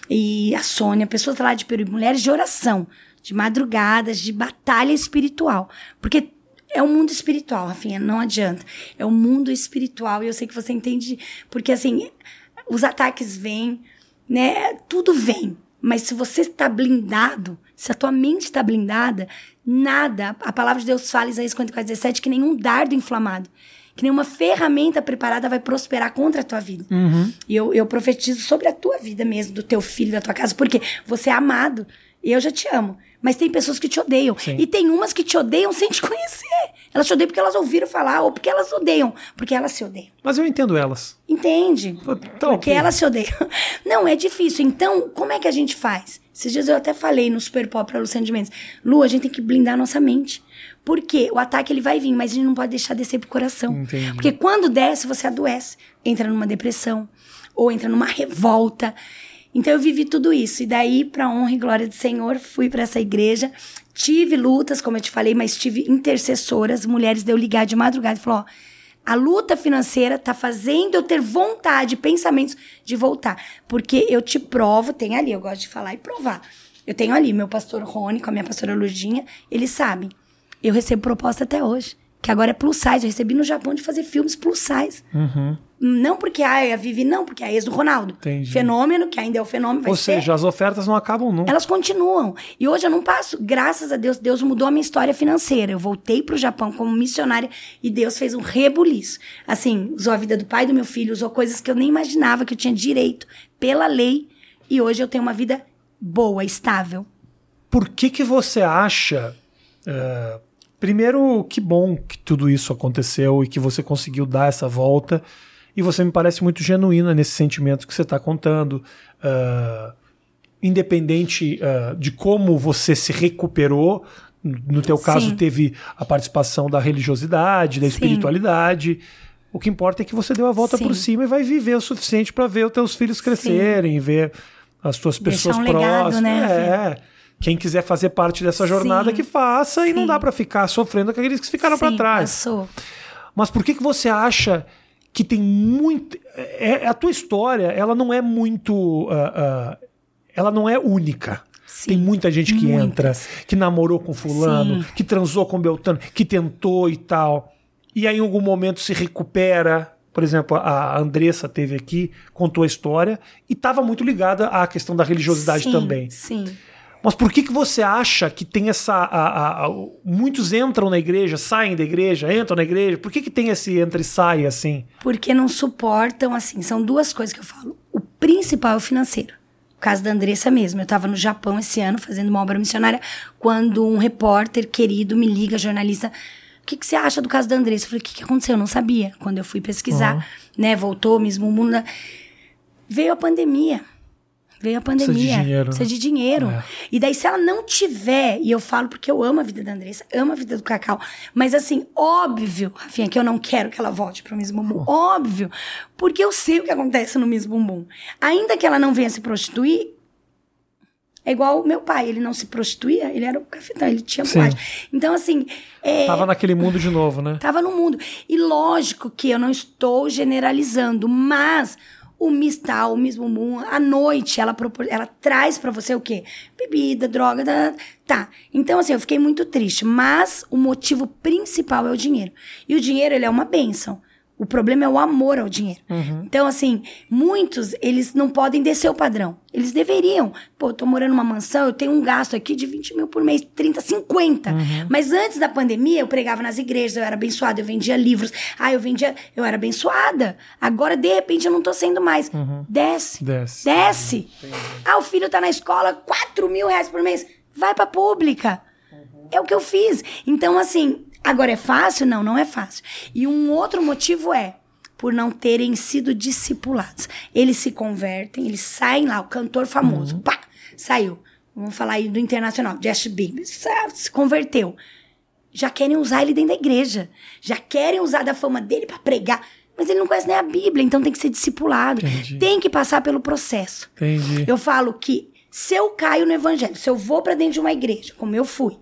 e a Sônia, pessoas lá de Peru, mulheres de oração, de madrugadas, de batalha espiritual. Porque é o mundo espiritual, Rafinha, não adianta. É o mundo espiritual, e eu sei que você entende, porque assim, os ataques vêm, né? Tudo vem. Mas se você está blindado, se a tua mente está blindada, nada, a palavra de Deus fala, Isaías 54, 17, que nenhum dardo inflamado, que nenhuma ferramenta preparada vai prosperar contra a tua vida. Uhum. E eu, eu profetizo sobre a tua vida mesmo, do teu filho, da tua casa, porque você é amado. E eu já te amo. Mas tem pessoas que te odeiam. Sim. E tem umas que te odeiam sem te conhecer. Elas te odeiam porque elas ouviram falar, ou porque elas odeiam, porque elas se odeiam. Mas eu entendo elas. Entende? Então, porque elas se odeiam. Não, é difícil. Então, como é que a gente faz? Esses dias eu até falei no Super Pop pra Luciana de Mendes. Lu, a gente tem que blindar a nossa mente. Porque o ataque ele vai vir, mas a gente não pode deixar descer pro coração. Entendi. Porque quando desce, você adoece. Entra numa depressão, ou entra numa revolta. Então eu vivi tudo isso. E daí, para honra e glória do Senhor, fui para essa igreja. Tive lutas, como eu te falei, mas tive intercessoras, mulheres de eu ligar de madrugada e falou: ó, a luta financeira tá fazendo eu ter vontade, pensamentos de voltar. Porque eu te provo, tem ali, eu gosto de falar e provar. Eu tenho ali meu pastor Rony com a minha pastora Lurdinha, eles sabem. Eu recebo proposta até hoje que agora é plus size. Eu recebi no Japão de fazer filmes plus size. Uhum. Não porque ah, é a Vivi, não, porque é a ex do Ronaldo. Entendi. Fenômeno, que ainda é o fenômeno. Ou seja, as ofertas não acabam nunca. Elas continuam. E hoje eu não passo. Graças a Deus, Deus mudou a minha história financeira. Eu voltei pro Japão como missionária e Deus fez um rebuliço. Assim, usou a vida do pai do meu filho, usou coisas que eu nem imaginava que eu tinha direito pela lei. E hoje eu tenho uma vida boa, estável. Por que que você acha... Uh Primeiro, que bom que tudo isso aconteceu e que você conseguiu dar essa volta. E você me parece muito genuína nesse sentimento que você está contando. Uh, independente uh, de como você se recuperou, no teu caso Sim. teve a participação da religiosidade, da Sim. espiritualidade. O que importa é que você deu a volta Sim. por cima e vai viver o suficiente para ver os teus filhos crescerem, ver as tuas pessoas um legado, próximas. né, é. Quem quiser fazer parte dessa jornada, que faça, e não dá para ficar sofrendo com aqueles que ficaram para trás. Passou. Mas por que, que você acha que tem muito. É, é- a tua história, ela não é muito. ah, ah, ela não é única. Sim. Tem muita gente que Muitas. entra, que namorou com fulano, Sim. que transou com Beltrano, que tentou e tal. E aí em algum momento se recupera. Por exemplo, a Andressa teve aqui, contou a história e estava muito ligada à questão da religiosidade Sim, também. Sim. Mas por que, que você acha que tem essa. a- a- a- muitos entram na igreja, saem da igreja, entram na igreja? Por que, que tem esse entra e sai assim? Porque não suportam, assim, são duas coisas que eu falo. O principal é o financeiro. O caso da Andressa mesmo. Eu estava no Japão esse ano fazendo uma obra missionária quando um repórter querido me liga, jornalista. O que, que você acha do caso da Andressa? Eu falei, o que, que aconteceu? Eu não sabia. Quando eu fui pesquisar, Uhum. né? Voltou mesmo o mundo. Veio a pandemia. Veio a Precisa de pandemia. dinheiro, né? Precisa de dinheiro. É. E daí, se ela não tiver, e eu falo porque eu amo a vida da Andressa, amo a vida do Cacau, mas assim, óbvio, Rafinha, que eu não quero que ela volte pro Miss Bumbum. Óbvio. Porque eu sei o que acontece no Miss Bumbum. Ainda que ela não venha se prostituir, é igual o meu pai, ele não se prostituía, ele era o cafetão, ele tinha Sim. boate. Então, assim. É, Tava naquele mundo de novo, né? Tava no mundo. E lógico que eu não estou generalizando, mas o Miss Tal, o Miss Bumbum, à noite, ela, propor- ela traz pra você o quê? Bebida, droga, tá, tá. Então, assim, eu fiquei muito triste. Mas o motivo principal é o dinheiro. E o dinheiro, ele é uma bênção. O problema é o amor ao dinheiro. Então, assim, muitos, eles não podem descer o padrão. Eles deveriam. Pô, eu tô morando numa mansão, eu tenho um gasto aqui de 20 mil por mês, 30, 50. Mas antes da pandemia, eu pregava nas igrejas, eu era abençoada, eu vendia livros. Ah, eu vendia. Eu era abençoada. Agora, de repente, eu não tô sendo mais. Desce. Desce. Desce. Ah, o filho tá na escola, 4 mil reais por mês. Vai pra pública. É o que eu fiz. Então, assim, agora é fácil? Não, não é fácil. E um outro motivo é por não terem sido discipulados. Eles se convertem, eles saem lá, o cantor famoso, pá, saiu. Vamos falar aí do internacional, Justin Bieber, se converteu. Já querem usar ele dentro da igreja. Já querem usar da fama dele pra pregar. Mas ele não conhece nem a Bíblia, então tem que ser discipulado. Entendi. Tem que passar pelo processo. Entendi. Eu falo que se eu caio no evangelho, se eu vou pra dentro de uma igreja, como eu fui,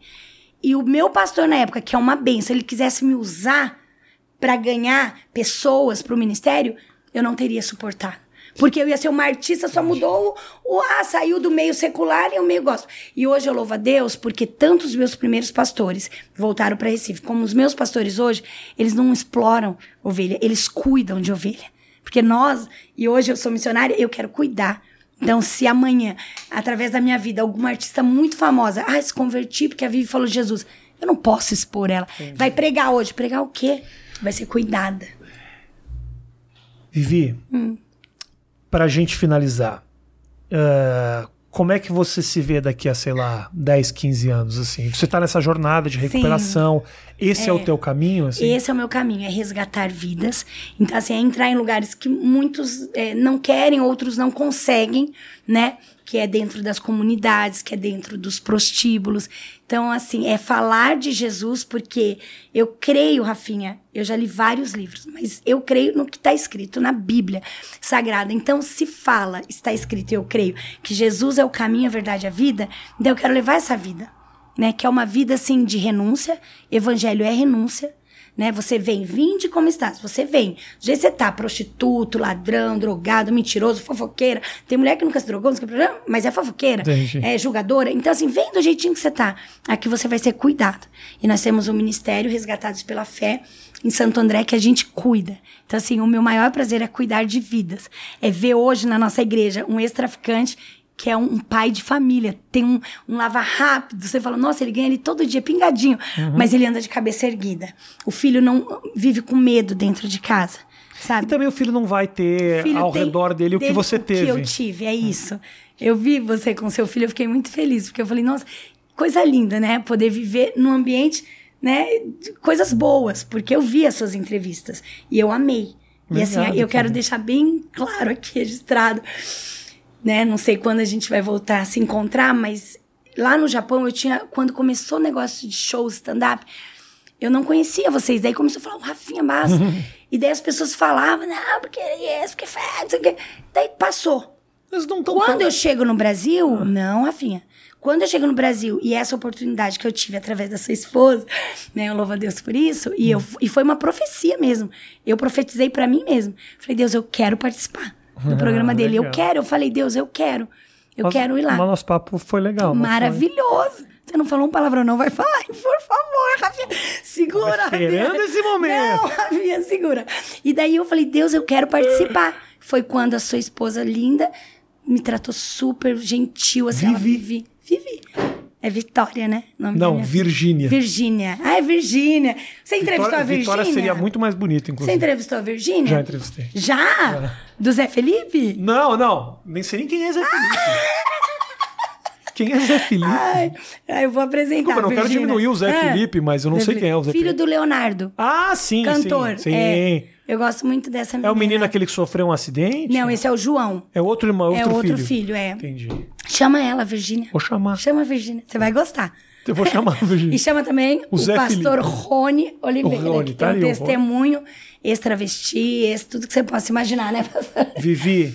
e o meu pastor na época, que é uma benção, ele quisesse me usar pra ganhar pessoas pro ministério, eu não teria suportado. Porque eu ia ser uma artista, só mudou o, o ah, saiu do meio secular e o meio gospel. E hoje eu louvo a Deus porque tanto os meus primeiros pastores voltaram para Recife, como os meus pastores hoje, eles não exploram ovelha, eles cuidam de ovelha. Porque nós, e hoje eu sou missionária, eu quero cuidar. Então, se amanhã, através da minha vida, alguma artista muito famosa, ah, se converti porque a Vivi falou de Jesus, eu não posso expor ela. Vai pregar hoje. Pregar o quê? Vai ser cuidada. Vivi, Hum. pra gente finalizar, eh, como é que você se vê daqui a, sei lá, 10, 15 anos, assim? Você tá nessa jornada de recuperação, esse é, o teu caminho, assim? Esse é o meu caminho, é resgatar vidas. Então, assim, é entrar em lugares que muitos é, não querem, outros não conseguem, né? Que é dentro das comunidades, que é dentro dos prostíbulos. Então, assim, é falar de Jesus, porque eu creio, Rafinha, eu já li vários livros, mas eu creio no que está escrito na Bíblia Sagrada. Então, se fala, está escrito, eu creio, que Jesus é o caminho, a verdade e a vida, então eu quero levar essa vida né? Que é uma vida assim de renúncia. Evangelho é renúncia. Né? Você vem, vinde como estás. Você vem. Do jeito que você tá, prostituto, ladrão, drogado, mentiroso, fofoqueira. Tem mulher que nunca se drogou, mas é fofoqueira, Entendi. é julgadora. Então, assim, vem do jeitinho que você tá. Aqui você vai ser cuidado. E nós temos um ministério, Resgatados pela Fé, em Santo André, que a gente cuida. Então, assim, o meu maior prazer é cuidar de vidas. É ver hoje na nossa igreja um ex-traficante que é um pai de família, tem um, um lava rápido. Você fala, nossa, ele ganha ele todo dia pingadinho, mas ele anda de cabeça erguida. O filho não vive com medo dentro de casa, E sabe? também o filho não vai ter ao tem redor dele o que você teve. O que eu tive, é isso. Eu vi você com seu filho, eu fiquei muito feliz, porque eu falei, nossa, coisa linda, né? Poder viver num ambiente, né? Coisas boas, porque eu vi as suas entrevistas e eu amei. E assim, Obrigado, eu quero deixar bem claro aqui, registrado, né? Não sei quando a gente vai voltar a se encontrar, mas lá no Japão eu tinha, quando começou o negócio de show stand-up, eu não conhecia vocês. Daí começou a falar, o Rafinha Massa. e daí as pessoas falavam, não, porque é isso, porque faz, não sei o quê. Daí passou. Eles não Quando eu chego no Brasil, não, Rafinha. Quando eu chego no Brasil e essa oportunidade que eu tive através da sua esposa, né, eu louvo a Deus por isso, e, eu, e foi uma profecia mesmo. Eu profetizei pra mim mesmo. Falei, Deus, eu quero participar do Ah, programa dele. Eu legal. quero. Eu falei, Deus, eu quero. Eu Mas- quero ir lá. Mas nosso papo foi legal. não foi? Maravilhoso. Você não falou um palavrão, não vai falar. Por favor, Rafinha. Segura, Tava esperando Rafinha. esse momento. Não, Rafinha, segura. E daí eu falei, Deus, eu quero participar. Foi quando a sua esposa linda me tratou super gentil, assim. ela- Vivi. Vivi. É Vitória, né? Não, Virgínia. Virgínia. Ah, é Virgínia. Você entrevistou Vitória, a Virgínia? Vitória seria muito mais bonito, Você inclusive. entrevistou a Virgínia? Já entrevistei. Já? Do Zé Felipe? Não, não. Nem sei nem quem é Zé Felipe. quem é Zé Felipe? Ai, eu vou apresentar. Desculpa, eu não quero diminuir o Zé É. Felipe, mas eu não sei quem é o Zé Filho Felipe. do Leonardo. Ah, sim, Cantor. sim. sim. É, eu gosto muito dessa É o menino aquele que sofreu um acidente? Não, esse é o João. É outro irmão, outro é outro filho. filho, é. Entendi. Chama ela, Virgínia. Vou chamar. Chama a Virgínia. Você vai gostar. Eu vou chamar a Virgínia. E chama também O o, pastor Felipe. Rony Oliveira, O Rony, que tá tem um testemunho ex-travesti, ex, tudo que você possa imaginar, né, pastor? Vivi.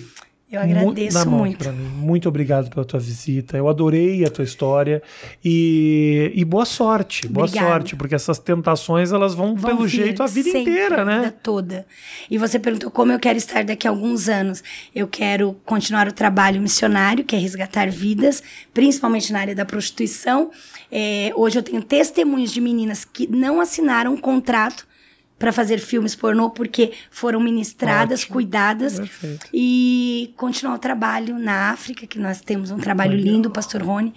Eu agradeço na mão muito. mim. Muito obrigado pela tua visita. Eu adorei a tua história. E, e boa sorte. Boa Obrigada. sorte, porque essas tentações elas vão, Vão pelo jeito a vida sempre, inteira, A né? vida toda. E você perguntou como eu quero estar daqui a alguns anos. Eu quero continuar o trabalho missionário, que é resgatar vidas, principalmente na área da prostituição. É, hoje eu tenho testemunhos de meninas que não assinaram um contrato para fazer filmes pornô, porque foram ministradas, Ótimo. cuidadas. Perfeito. E continuar o trabalho na África, que nós temos um trabalho lindo, o Pastor Rony.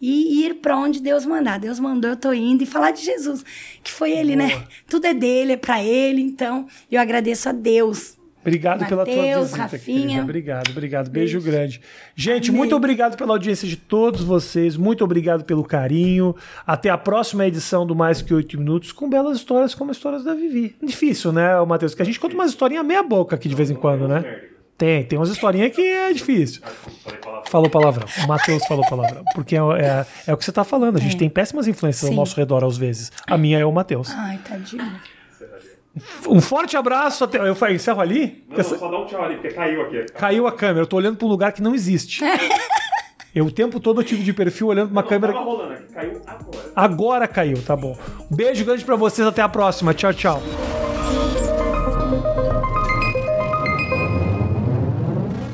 E ir para onde Deus mandar. Deus mandou, eu tô indo. E falar de Jesus, que foi ele, né? Tudo é dele, é para ele. Então, eu agradeço a Deus Obrigado pela tua Mateus, visita, Rafinha. querida. Obrigado, obrigado. Beijo grande. Gente, muito obrigado pela audiência de todos vocês. Muito obrigado pelo carinho. Até a próxima edição do Mais Que Oito Minutos com belas histórias como as histórias da Vivi. Difícil, né, Matheus? Que a gente conta umas historinhas meia boca aqui de vez em quando, né? Tem, tem umas historinhas que é difícil. Falou palavrão. O Matheus falou palavrão. Porque é, é, é o que você tá falando. A gente tem péssimas influências ao Sim. nosso redor às vezes. A minha é o Matheus. Ai, tadinho. Um forte abraço. Até, eu falei, encerro ali? Não, não, só dá um tchau ali, porque caiu aqui. Caiu a câmera, eu tô olhando pra um lugar que não existe. Eu o tempo todo eu tive de perfil olhando pra uma Não, câmera. Tava rolando aqui, caiu agora. Agora caiu, tá bom. Beijo grande pra vocês, até a próxima. Tchau, tchau.